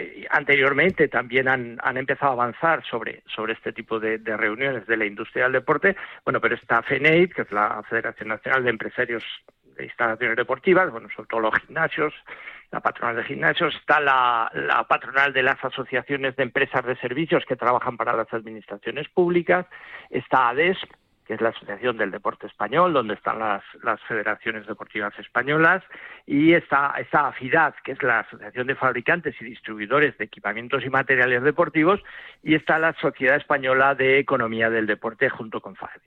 eh, anteriormente también han, han, empezado a avanzar sobre, sobre este tipo de, reuniones de la industria del deporte, bueno, pero está FENEID, que es la Federación Nacional de Empresarios de Instalaciones Deportivas, bueno, sobre todo los gimnasios, la patronal de gimnasios, está la, la, patronal de las asociaciones de empresas de servicios que trabajan para las administraciones públicas, está ADES, que es la Asociación del Deporte Español, donde están las, federaciones deportivas españolas, y está, está AFIDAD, que es la Asociación de Fabricantes y Distribuidores de Equipamientos y Materiales Deportivos, y está la Sociedad Española de Economía del Deporte junto con FADE.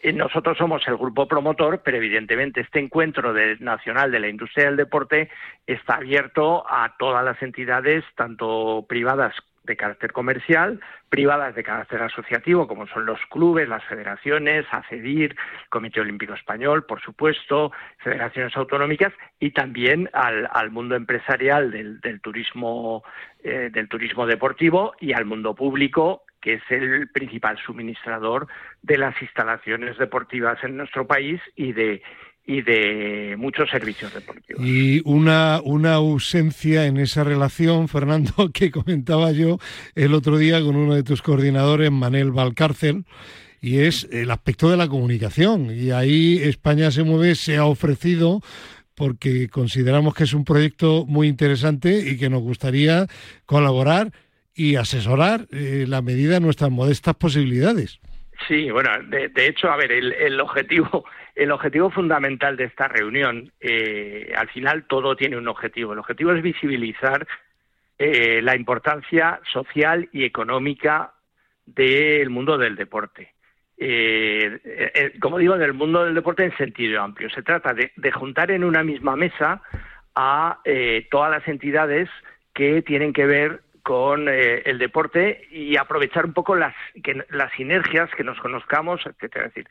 Eh, nosotros somos el grupo promotor, pero evidentemente este encuentro nacional de la industria del deporte está abierto a todas las entidades, tanto privadas de carácter comercial, privadas de carácter asociativo, como son los clubes, las federaciones, ACEDIR, Comité Olímpico Español, por supuesto, federaciones autonómicas, y también al, mundo empresarial del, turismo, eh, del turismo deportivo y al mundo público que es el principal suministrador de las instalaciones deportivas en nuestro país y de y de muchos servicios deportivos. Y una, una ausencia en esa relación, Fernando, que comentaba yo el otro día con uno de tus coordinadores, Manel Valcárcel, y es el aspecto de la comunicación. Y ahí España se mueve, se ha ofrecido porque consideramos que es un proyecto muy interesante y que nos gustaría colaborar y asesorar eh, la medida de nuestras modestas posibilidades. Sí, bueno, de, hecho, a ver, el, objetivo, el objetivo fundamental de esta reunión, eh, al final todo tiene un objetivo. El objetivo es visibilizar eh, la importancia social y económica del mundo del deporte. como digo, del mundo del deporte en sentido amplio. Se trata de, juntar en una misma mesa a todas las entidades que tienen que ver con eh, el deporte y aprovechar un poco las, que, las sinergias, que nos conozcamos, etcétera. Es decir,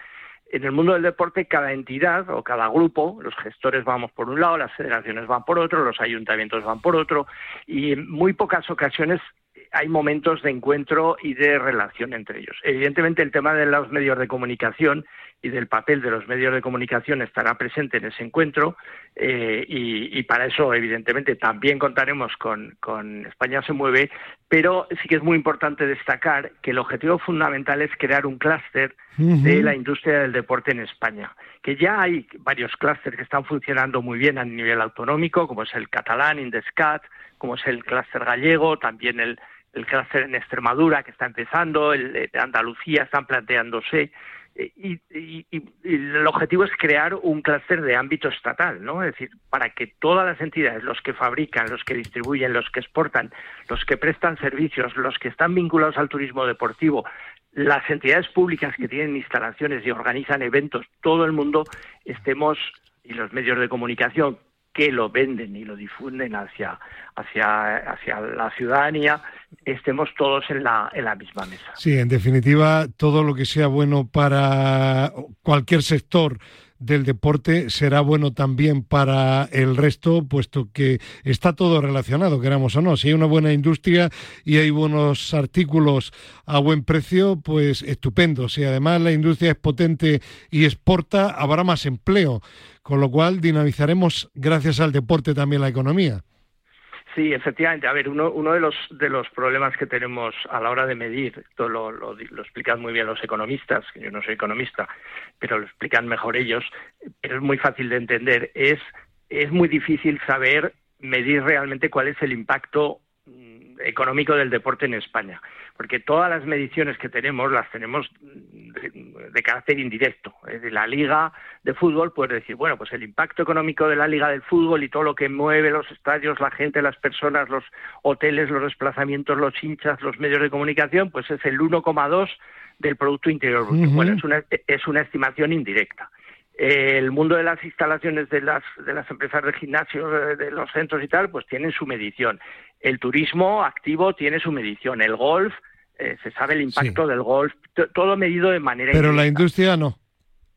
en el mundo del deporte cada entidad o cada grupo, los gestores vamos por un lado, las federaciones van por otro, los ayuntamientos van por otro, y en muy pocas ocasiones hay momentos de encuentro y de relación entre ellos. Evidentemente el tema de los medios de comunicación y del papel de los medios de comunicación estará presente en ese encuentro eh, y, para eso, evidentemente, también contaremos con, España se mueve, pero sí que es muy importante destacar que el objetivo fundamental es crear un clúster de la industria del deporte en España, que ya hay varios clústeres que están funcionando muy bien a nivel autonómico, como es el catalán, Indescat, como es el clúster gallego, también el, el clúster en Extremadura que está empezando, el de Andalucía están planteándose y, el objetivo es crear un clúster de ámbito estatal, ¿no? Es decir, para que todas las entidades, los que fabrican, los que distribuyen, los que exportan, los que prestan servicios, los que están vinculados al turismo deportivo, las entidades públicas que tienen instalaciones y organizan eventos, todo el mundo estemos y los medios de comunicación que lo venden y lo difunden hacia, hacia, hacia la ciudadanía, estemos todos en la, en la misma mesa. Sí, en definitiva, todo lo que sea bueno para cualquier sector del deporte será bueno también para el resto, puesto que está todo relacionado, queramos o no. Si hay una buena industria y hay buenos artículos a buen precio, pues estupendo. Si además la industria es potente y exporta, habrá más empleo con lo cual dinamizaremos gracias al deporte también la economía. Sí, efectivamente. A ver, uno, uno de, los, de los problemas que tenemos a la hora de medir, esto lo, lo, explican muy bien los economistas, yo no soy economista, pero lo explican mejor ellos, pero es muy fácil de entender, es, es muy difícil saber medir realmente cuál es el impacto mm, económico del deporte en España porque todas las mediciones que tenemos las tenemos de, carácter indirecto. De la liga de fútbol, pues decir, bueno, pues el impacto económico de la liga del fútbol y todo lo que mueve los estadios, la gente, las personas, los hoteles, los desplazamientos, los hinchas, los medios de comunicación, pues es el 1,2 del Producto Interior Bruto. Bueno, es una, es una estimación indirecta el mundo de las instalaciones de las, de las empresas de gimnasio, de, los centros y tal, pues tienen su medición. El turismo activo tiene su medición. El golf, eh, se sabe el impacto del golf, todo medido de manera. Pero la industria no.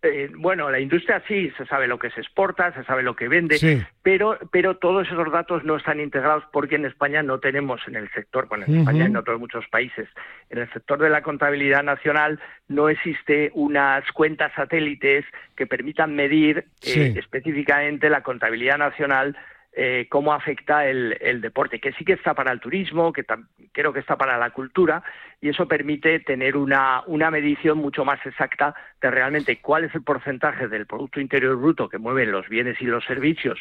Eh, bueno, la industria sí, se sabe lo que se exporta, se sabe lo que vende, pero, pero todos esos datos no están integrados porque en España no tenemos en el sector, bueno, en España y en otros muchos países, en el sector de la contabilidad nacional no existe unas cuentas satélites que permitan medir eh, específicamente la contabilidad nacional eh, cómo afecta el, el, deporte, que sí que está para el turismo, que creo que está para la cultura, y eso permite tener una, una medición mucho más exacta de realmente cuál es el porcentaje del Producto Interior Bruto que mueven los bienes y los servicios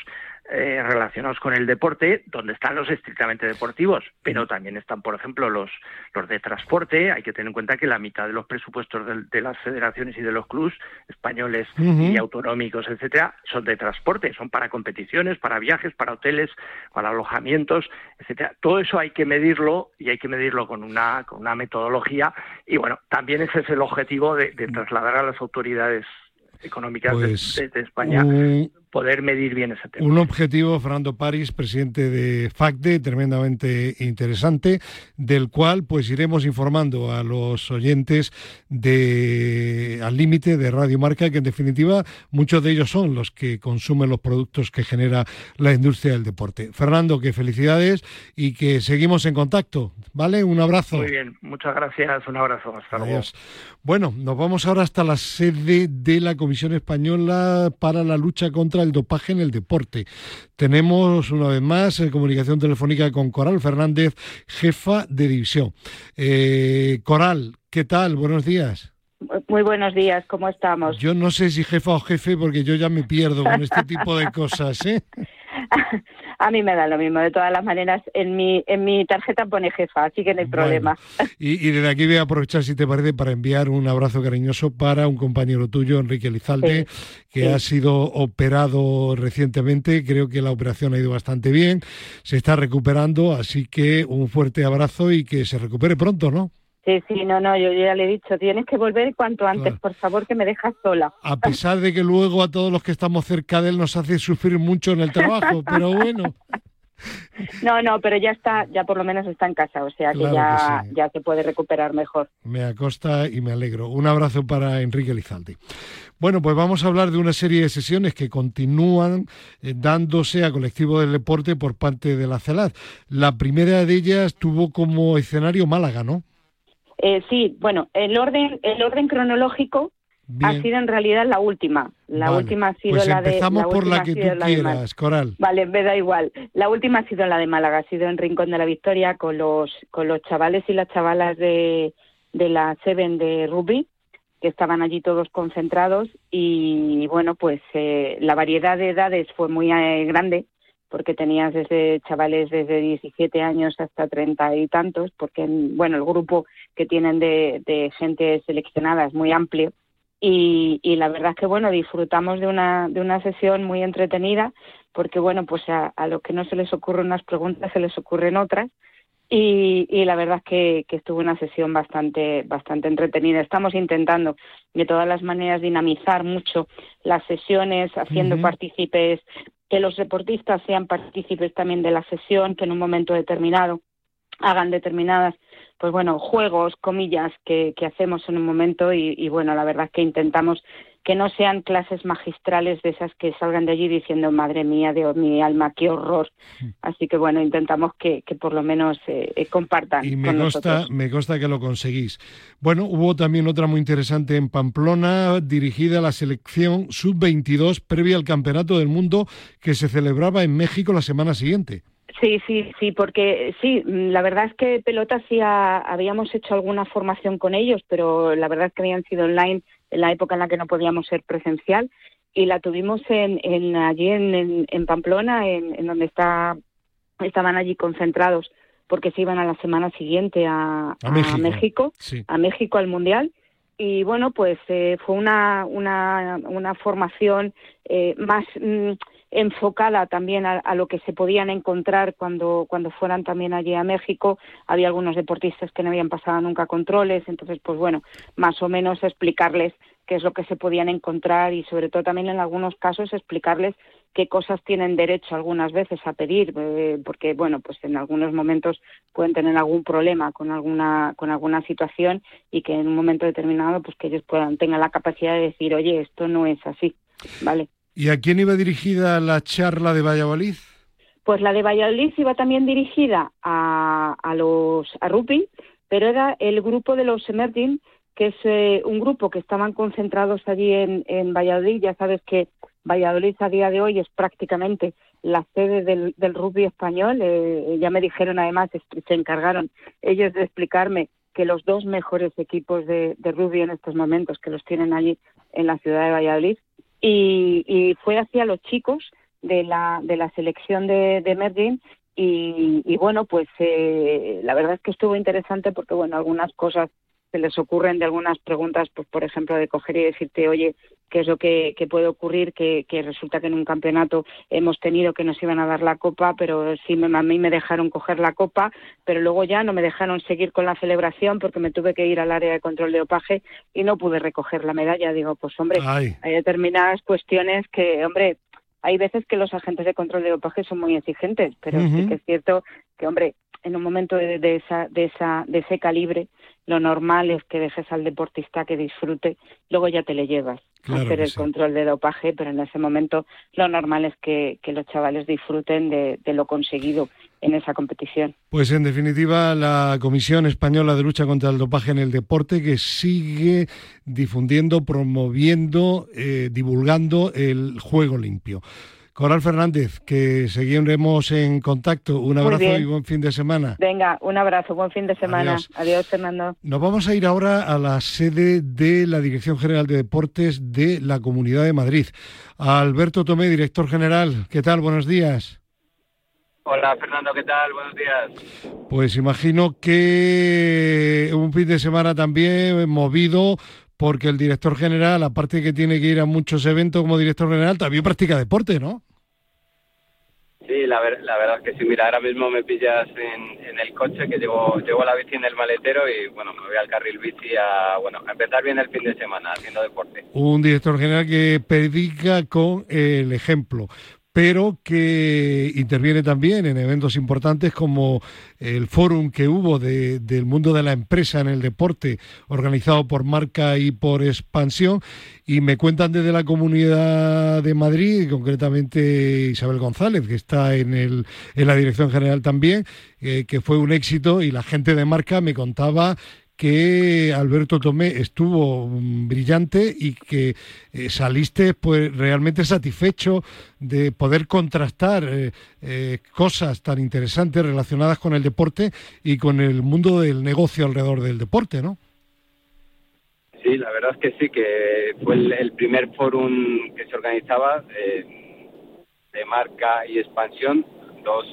eh, relacionados con el deporte, donde están los estrictamente deportivos, pero también están, por ejemplo, los, los de transporte. Hay que tener en cuenta que la mitad de los presupuestos de, las federaciones y de los clubes españoles y autonómicos, etcétera, son de transporte, son para competiciones, para viajes, para hoteles, para alojamientos, etcétera. Todo eso hay que medirlo y hay que medirlo con una, con una metodología y bueno, también ese es el objetivo de, trasladar a las autoridades económicas de, pues, España poder medir bien ese tema. Un objetivo, Fernando París, presidente de FACDE, tremendamente interesante, del cual pues iremos informando a los oyentes de al límite de Radio Marca, que en definitiva muchos de ellos son los que consumen los productos que genera la industria del deporte. Fernando, que felicidades y que seguimos en contacto, ¿vale? Un abrazo. Muy bien, muchas gracias, un abrazo, hasta luego. Bueno, nos vamos ahora hasta la sede de la Comisión Española para la lucha contra el dopaje en el deporte. Tenemos una vez más en comunicación telefónica con Coral Fernández, jefa de división. Eh, Coral, ¿qué tal? Buenos días. Muy buenos días, ¿cómo estamos? Yo no sé si jefa o jefe porque yo ya me pierdo con este tipo de cosas, ¿eh? A mí me da lo mismo, de todas las maneras, en mi, en mi tarjeta pone jefa, así que no hay problema. Y, desde aquí voy a aprovechar, si te parece, para enviar un abrazo cariñoso para un compañero tuyo, Enrique Lizalde, que ha sido operado recientemente, creo que la operación ha ido bastante bien, se está recuperando, así que un fuerte abrazo y que se recupere pronto, ¿no? Sí, sí, no, no, yo ya le he dicho, tienes que volver cuanto antes, por favor, que me dejas sola. A pesar de que luego a todos los que estamos cerca de él nos hace sufrir mucho en el trabajo, pero bueno. No, no, pero ya está, ya por lo menos está en casa, o sea que ya, ya se puede recuperar mejor. Me acosta y me alegro. Un abrazo para Enrique Lizalde. Bueno, pues vamos a hablar de una serie de sesiones que continúan eh, dándose a colectivo del deporte por parte de la CELAD. La primera de ellas tuvo como escenario Málaga, ¿no? Eh, sí, bueno, el orden, el orden cronológico Ha sido en realidad la última. La última ha sido pues la de. Empezamos por la que tú quieras, Coral. Vale, me da igual. La última ha sido la de Málaga, ha sido en Rincón de la Victoria con los, con los chavales y las chavalas de, de la Seven de Rugby, que estaban allí todos concentrados. Y bueno, pues eh, la variedad de edades fue muy eh, grande porque tenías desde chavales desde 17 años hasta 30 y tantos, porque bueno, el grupo que tienen de, de gente seleccionada es muy amplio. Y, y, la verdad es que bueno, disfrutamos de una, de una sesión muy entretenida, porque bueno, pues a, a los que no se les ocurren unas preguntas se les ocurren otras. Y, y, la verdad es que, que, estuvo una sesión bastante, bastante entretenida. Estamos intentando de todas las maneras dinamizar mucho las sesiones, haciendo partícipes que los deportistas sean partícipes también de la sesión, que en un momento determinado hagan determinadas, pues bueno, juegos, comillas, que, que hacemos en un momento y, y, bueno, la verdad es que intentamos que no sean clases magistrales de esas que salgan de allí diciendo, madre mía, Dios mi alma, qué horror. Así que bueno, intentamos que, que por lo menos eh, eh compartan. Y me, con consta, nosotros. me consta que lo conseguís. Bueno, hubo también otra muy interesante en Pamplona, dirigida a la selección sub-22 previa al Campeonato del Mundo que se celebraba en México la semana siguiente. Sí, sí, sí, porque sí, la verdad es que pelota sí ha, habíamos hecho alguna formación con ellos, pero la verdad es que habían sido online la época en la que no podíamos ser presencial y la tuvimos en, en allí en, en, en Pamplona, en, en, donde está estaban allí concentrados porque se iban a la semana siguiente a, a México, a México, sí. a México al mundial y bueno pues eh, fue una una una formación eh, más mm, enfocada también a, a, lo que se podían encontrar cuando cuando fueran también allí a México. Había algunos deportistas que no habían pasado nunca controles entonces pues bueno más o menos explicarles qué es lo que se podían encontrar y sobre todo también en algunos casos explicarles qué cosas tienen derecho algunas veces a pedir eh, porque bueno pues en algunos momentos pueden tener algún problema con alguna con alguna situación y que en un momento determinado pues que ellos puedan tengan la capacidad de decir oye esto no es así vale ¿Y a quién iba dirigida la charla de Valladolid? Pues la de Valladolid iba también dirigida a, a los a Rupi, pero era el grupo de los Emerging, que es eh, un grupo que estaban concentrados allí en, en, Valladolid. Ya sabes que Valladolid a día de hoy es prácticamente la sede del, del rugby español. Eh, ya me dijeron además, se encargaron ellos de explicarme que los dos mejores equipos de, de rugby en estos momentos, que los tienen allí en la ciudad de Valladolid, y, y fue hacia los chicos de la, de la selección de, de Merging y, y, bueno, pues eh, la verdad es que estuvo interesante porque bueno, algunas cosas se les ocurren de algunas preguntas, pues por ejemplo, de coger y decirte, oye, qué es lo que, que puede ocurrir, que, que, resulta que en un campeonato hemos tenido que nos iban a dar la copa, pero sí me, a mí me dejaron coger la copa, pero luego ya no me dejaron seguir con la celebración porque me tuve que ir al área de control de dopaje y no pude recoger la medalla. Digo, pues hombre, Ay. hay determinadas cuestiones que, hombre, hay veces que los agentes de control de dopaje son muy exigentes, pero uh -huh. sí que es cierto que, hombre, en un momento de, de, esa, de, esa, de ese calibre, lo normal es que dejes al deportista que disfrute, luego ya te le llevas claro a hacer el sí. control de dopaje, pero en ese momento lo normal es que, que los chavales disfruten de, de, lo conseguido en esa competición. Pues en definitiva, la Comisión Española de Lucha contra el Dopaje en el Deporte que sigue difundiendo, promoviendo, eh, divulgando el juego limpio. Coral Fernández, que seguiremos en contacto. Un abrazo y buen fin de semana. Venga, un abrazo, buen fin de semana. Adiós. Adiós, Fernando. Nos vamos a ir ahora a la sede de la Dirección General de Deportes de la Comunidad de Madrid. Alberto Tomé, director general. ¿Qué tal? Buenos días. Hola Fernando, ¿qué tal? Buenos días. Pues imagino que un fin de semana también movido porque el director general, aparte que tiene que ir a muchos eventos como director general, también practica deporte, ¿no? Sí, la, ver, la verdad es que sí. Mira, ahora mismo me pillas en, el coche, que llevo, llevo la bici en el maletero y, bueno, me voy al carril bici a, bueno, a empezar bien el fin de semana haciendo deporte. Un director general que predica con el ejemplo pero que interviene también en eventos importantes como el fórum que hubo de, del mundo de la empresa en el deporte, organizado por Marca y por Expansión. Y me cuentan desde la Comunidad de Madrid, concretamente Isabel González, que está en, el, en la Dirección General también, eh, que fue un éxito y la gente de Marca me contaba que Alberto Tomé estuvo mm, brillante y que eh, saliste pues realmente satisfecho de poder contrastar eh, eh, cosas tan interesantes relacionadas con el deporte y con el mundo del negocio alrededor del deporte, ¿no? Sí, la verdad es que sí, que fue el, primer fórum que se organizaba de marca y expansión, dos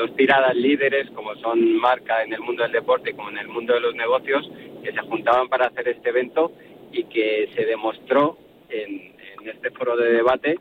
dos tiradas líderes como son marca en el mundo del deporte como en el mundo de los negocios que se juntaban para hacer este evento y que se demostró en, este foro de debate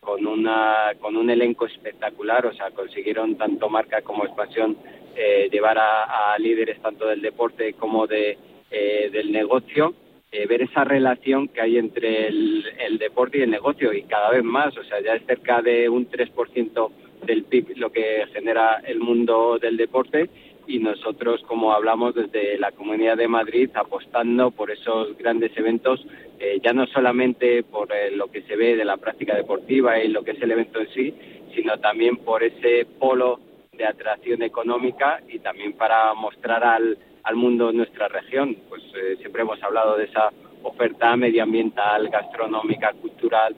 con una con un elenco espectacular. O sea consiguieron tanto marca como expansión eh, llevar a, líderes tanto del deporte como de eh, del negocio eh, ver esa relación que hay entre el, el deporte y el negocio y cada vez más. O sea ya es cerca de un 3% del PIB lo que genera el mundo del deporte y nosotros, como hablamos desde la Comunidad de Madrid, apostando por esos grandes eventos, eh, ya no solamente por eh, lo que se ve de la práctica deportiva y lo que es el evento en sí, sino también por ese polo de atracción económica y también para mostrar al, al mundo nuestra región. Pues eh, siempre hemos hablado de esa oferta medioambiental, gastronómica, cultural,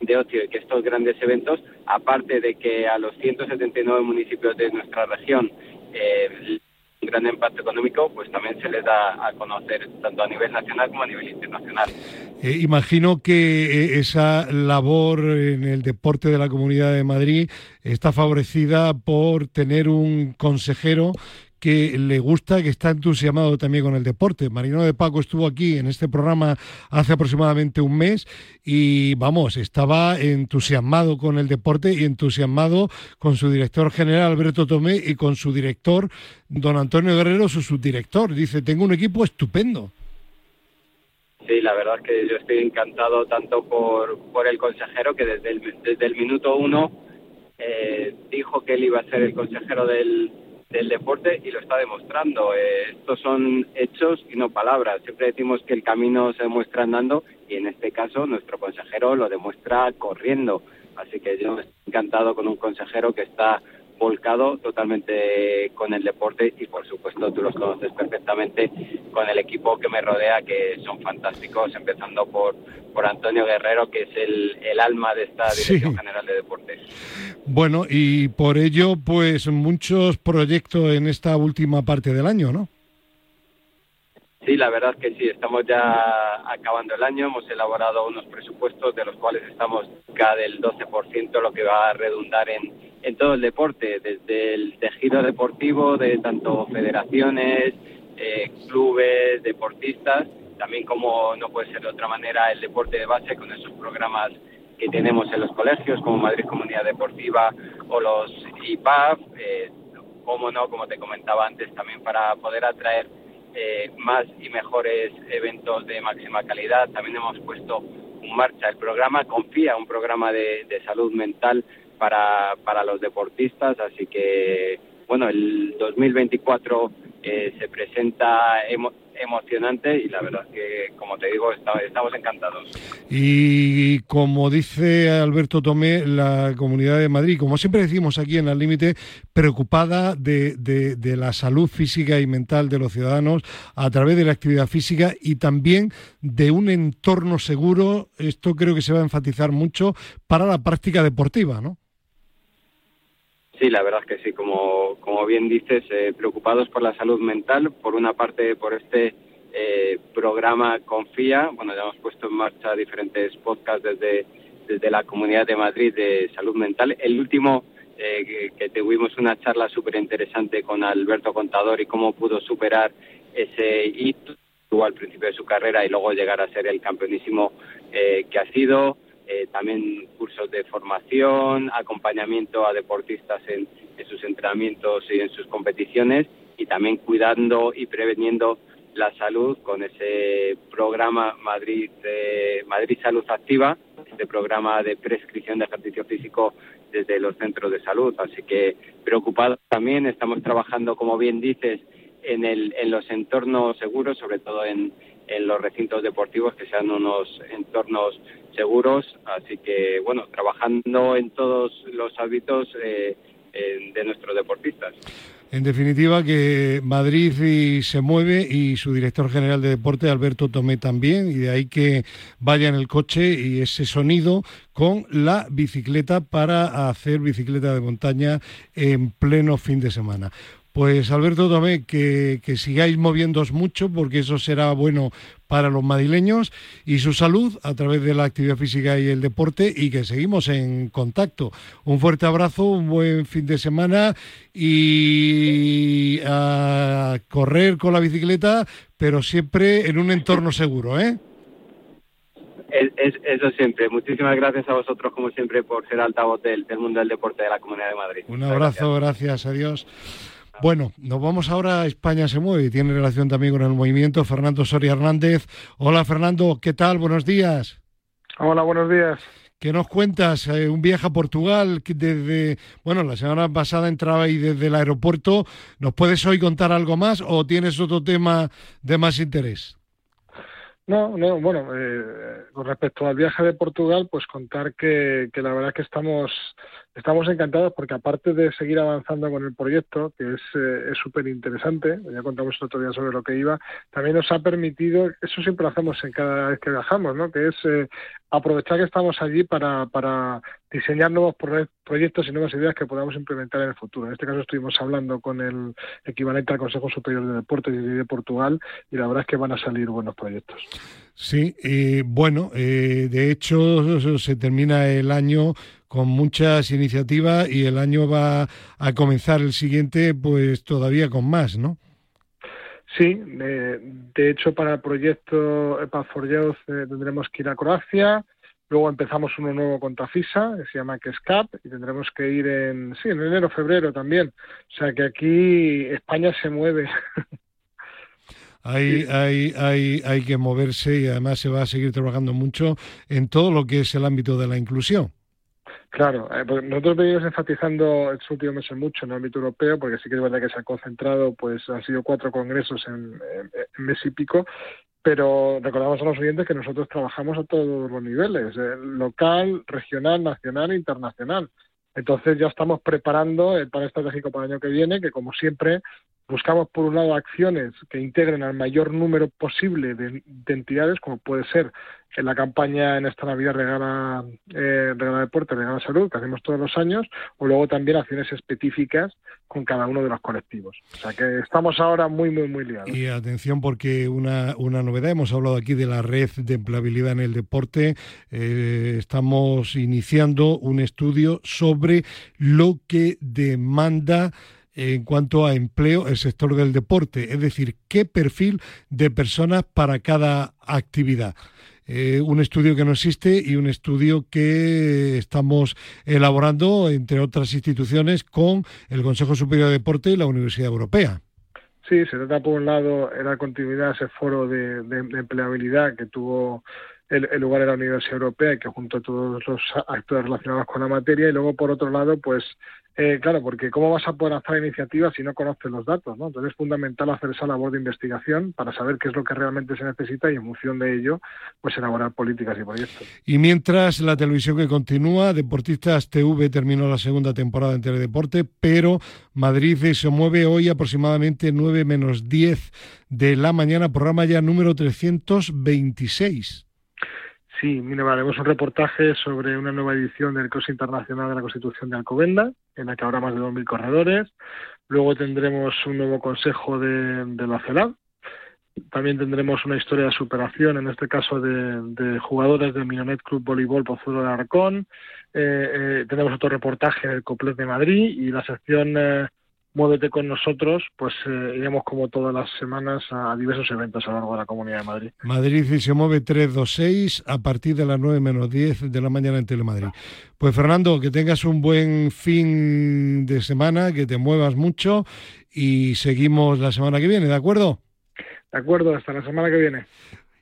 de ocio y que estos grandes eventos, aparte de que a los 179 municipios de nuestra región eh, un gran impacto económico, pues también se les da a conocer tanto a nivel nacional como a nivel internacional. Eh, imagino que eh, esa labor en el deporte de la Comunidad de Madrid está favorecida por tener un consejero que le gusta, que está entusiasmado también con el deporte. Marino de Paco estuvo aquí en este programa hace aproximadamente un mes y vamos, estaba entusiasmado con el deporte y entusiasmado con su director general Alberto Tomé y con su director don Antonio Guerrero, su subdirector. Dice, tengo un equipo estupendo. Sí, la verdad es que yo estoy encantado tanto por, por el consejero que desde el, desde el minuto uno eh, dijo que él iba a ser el consejero del, del deporte y lo está demostrando. Eh, estos son hechos y no palabras. Siempre decimos que el camino se demuestra andando y en este caso nuestro consejero lo demuestra corriendo. Así que yo estoy encantado con un consejero que está volcado totalmente con el deporte y por supuesto tú los conoces perfectamente con el equipo que me rodea que son fantásticos empezando por por Antonio Guerrero que es el, el alma de esta Dirección General de Deportes. Bueno, y por ello pues muchos proyectos en esta última parte del año, ¿no? Sí, la verdad que sí, estamos ya acabando el año, hemos elaborado unos presupuestos de los cuales estamos cerca del 12%, lo que va a redundar en, en todo el deporte, desde el tejido deportivo de tanto federaciones, eh, clubes, deportistas, también como no puede ser de otra manera el deporte de base con esos programas que tenemos en los colegios como Madrid Comunidad Deportiva o los IPAF, eh, como no, como te comentaba antes, también para poder atraer eh, más y mejores eventos de máxima calidad. También hemos puesto en marcha el programa Confía, un programa de, salud mental para, para los deportistas. Así que, bueno, el 2024 eh, se presenta emocionante y la verdad que, como te digo, estamos encantados. Y como dice Alberto Tomé, la Comunidad de Madrid, como siempre decimos aquí en el límite, preocupada de, de, la salud física y mental de los ciudadanos a través de la actividad física y también de un entorno seguro, esto creo que se va a enfatizar mucho, para la práctica deportiva, ¿no? Sí, la verdad que sí, como, como bien dices, eh, preocupados por la salud mental, por una parte por este eh, programa Confía, bueno, ya hemos puesto en marcha diferentes podcasts desde, desde la Comunidad de Madrid de salud mental. El último, eh, que, tuvimos una charla súper interesante con Alberto Contador y cómo pudo superar ese hito al principio de su carrera y luego llegar a ser el campeonísimo que ha sido. Eh, también cursos de formación, acompañamiento a deportistas en, sus entrenamientos y en sus competiciones y también cuidando y preveniendo la salud con ese programa Madrid eh, Madrid Salud Activa, este programa de prescripción de ejercicio físico desde los centros de salud. Así que preocupados también, estamos trabajando, como bien dices, en, el, en los entornos seguros, sobre todo en, en los recintos deportivos, que sean unos entornos seguros. Así que, bueno, trabajando en todos los hábitos eh, de nuestros deportistas. En definitiva, que Madrid se mueve y su director general de deporte, Alberto Tomé, también, y de ahí que vaya en el coche y ese sonido con la bicicleta para hacer bicicleta de montaña en pleno fin de semana. Pues Alberto Tomé, que, que sigáis moviéndoos mucho porque eso será bueno para los madrileños y su salud a través de la actividad física y el deporte y que seguimos en contacto. Un fuerte abrazo, un buen fin de semana y a correr con la bicicleta, pero siempre en un entorno seguro, ¿eh? eso siempre. Muchísimas gracias a vosotros, como siempre, por ser altavoz del, del mundo del deporte de la Comunidad de Madrid. Un abrazo, gracias, adiós. Bueno, nos vamos ahora a España se mueve y tiene relación también con el movimiento. Fernando Soria Hernández. Hola Fernando, ¿qué tal? Buenos días. Hola, buenos días. ¿Qué nos cuentas? Eh, un viaje a Portugal desde, bueno, la semana pasada entraba ahí desde el aeropuerto. ¿Nos puedes hoy contar algo más o tienes otro tema de más interés? No, no, bueno, eh, con respecto al viaje de Portugal, pues contar que, que la verdad es que estamos estamos encantados porque aparte de seguir avanzando con el proyecto, que es eh, súper interesante, ya contamos el otro día sobre lo que iba, también nos ha permitido, eso siempre lo hacemos en cada vez que viajamos, ¿no? que es eh, aprovechar que estamos allí para, para diseñar nuevos proyectos y nuevas ideas que podamos implementar en el futuro. En este caso estuvimos hablando con el equivalente al Consejo Superior de Deportes de Portugal y la verdad es que van a salir buenos proyectos. Sí, eh, bueno, de hecho se termina el año con muchas iniciativas y el año va a comenzar el siguiente pues todavía con más, ¿no? Sí, de hecho para el proyecto Path for Youth eh, tendremos que ir a Croacia, luego empezamos uno nuevo con Tafisa, que se llama KESCAP, y tendremos que ir en, sí, en enero, febrero también. O sea que aquí España se mueve. Hay, hay, hay, hay que moverse y además se va a seguir trabajando mucho en todo lo que es el ámbito de la inclusión. Claro, eh, nosotros venimos enfatizando estos últimos meses mucho en el ámbito europeo, porque sí que es verdad que se ha concentrado, pues han sido cuatro congresos en, mes y pico, pero recordamos a los oyentes que nosotros trabajamos a todos los niveles, eh, local, regional, nacional e internacional. Entonces ya estamos preparando el plan estratégico para el año que viene, que como siempre buscamos por un lado acciones que integren al mayor número posible de, entidades, como puede ser en la campaña en esta Navidad Regala, eh, Regala Deporte, Regala Salud, que hacemos todos los años, o luego también acciones específicas con cada uno de los colectivos. O sea que estamos ahora muy, muy, muy liados. Y atención porque una, una novedad, hemos hablado aquí de la red de empleabilidad en el deporte, eh, estamos iniciando un estudio sobre lo que demanda en cuanto a empleo el sector del deporte, es decir, qué perfil de personas para cada actividad. Eh, un estudio que no existe y un estudio que estamos elaborando, entre otras instituciones, con el Consejo Superior de Deporte y la Universidad Europea. Sí, se trata por un lado era continuidad ese foro de, empleabilidad que tuvo el, lugar en la Universidad Europea y que junto a todos los actores relacionados con la materia y luego por otro lado pues eh, claro, porque ¿cómo vas a poder hacer iniciativas si no conoces los datos? ¿no? Entonces es fundamental hacer esa labor de investigación para saber qué es lo que realmente se necesita y en función de ello, pues elaborar políticas y proyectos. Y mientras la televisión que continúa, Deportistas TV terminó la segunda temporada en Teledeporte, pero Madrid se mueve hoy aproximadamente 9 menos 10 de la mañana, programa ya número 326. Sí, mira, haremos un reportaje sobre una nueva edición del Cross Internacional de la Constitución de Alcobenda, en la que habrá más de 2.000 corredores. Luego tendremos un nuevo consejo de, la CELAD. También tendremos una historia de superación, en este caso de, jugadores del Minonet Club Voleibol Pozuelo de Arcón. Eh, eh, tenemos otro reportaje del Coplet de Madrid y la sección eh, Muévete con nosotros, pues eh, iremos como todas las semanas a diversos eventos a lo largo de la Comunidad de Madrid. Madrid y se mueve 326 a partir de las 9 menos 10 de la mañana en Telemadrid. Pues Fernando, que tengas un buen fin de semana, que te muevas mucho y seguimos la semana que viene, ¿de acuerdo? De acuerdo, hasta la semana que viene.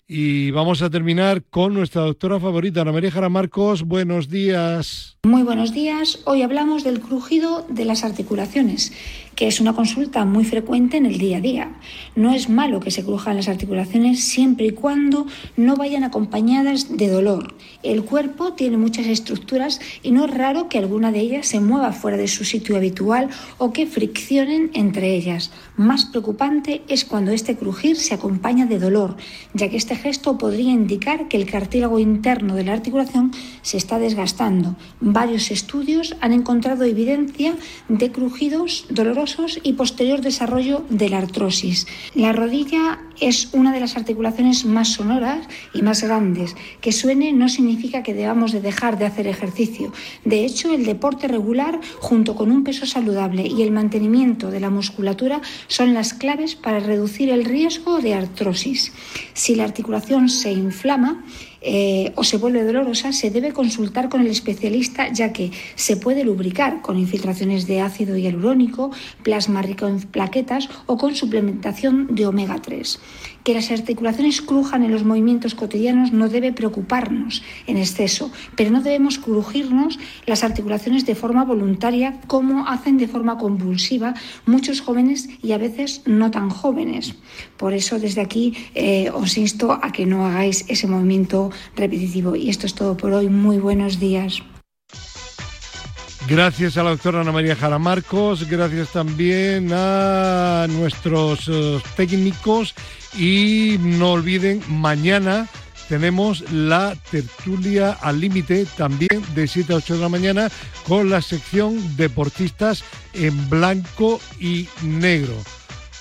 Y vamos a terminar con nuestra doctora favorita, Ana María Jara Marcos. Buenos días. Muy buenos días. Hoy hablamos del crujido de las articulaciones que es una consulta muy frecuente en el día a día. No es malo que se crujan las articulaciones siempre y cuando no vayan acompañadas de dolor. El cuerpo tiene muchas estructuras y no es raro que alguna de ellas se mueva fuera de su sitio habitual o que friccionen entre ellas. Más preocupante es cuando este crujir se acompaña de dolor, ya que gesto podría indicar que el cartílago interno de la articulación se está desgastando. Varios estudios han encontrado evidencia de crujidos dolorosos y posterior desarrollo de la artrosis. La rodilla es una de las articulaciones más sonoras y más grandes. Que suene no significa que debamos de dejar de hacer ejercicio. De hecho, el deporte regular, junto con un peso saludable y el mantenimiento de la musculatura, son las claves para reducir el riesgo de artrosis. Si la articulación se inflama, eh, o se vuelve dolorosa, se debe consultar con el especialista ya que se puede lubricar con infiltraciones de ácido hialurónico, plasma rico en plaquetas o con suplementación de omega 3. Que las articulaciones crujan en los movimientos cotidianos no debe preocuparnos en exceso, pero no debemos crujirnos las articulaciones de forma voluntaria como hacen de forma convulsiva muchos jóvenes y a veces no tan jóvenes. Por eso desde aquí eh, os insto a que no hagáis ese movimiento repetitivo. Y esto es todo por hoy. Muy buenos días. Gracias a la doctora Ana María Jara Marcos, gracias también a nuestros eh, técnicos y no olviden, mañana tenemos la tertulia al límite también de 7 a 8 de la mañana con la sección deportistas en blanco y negro.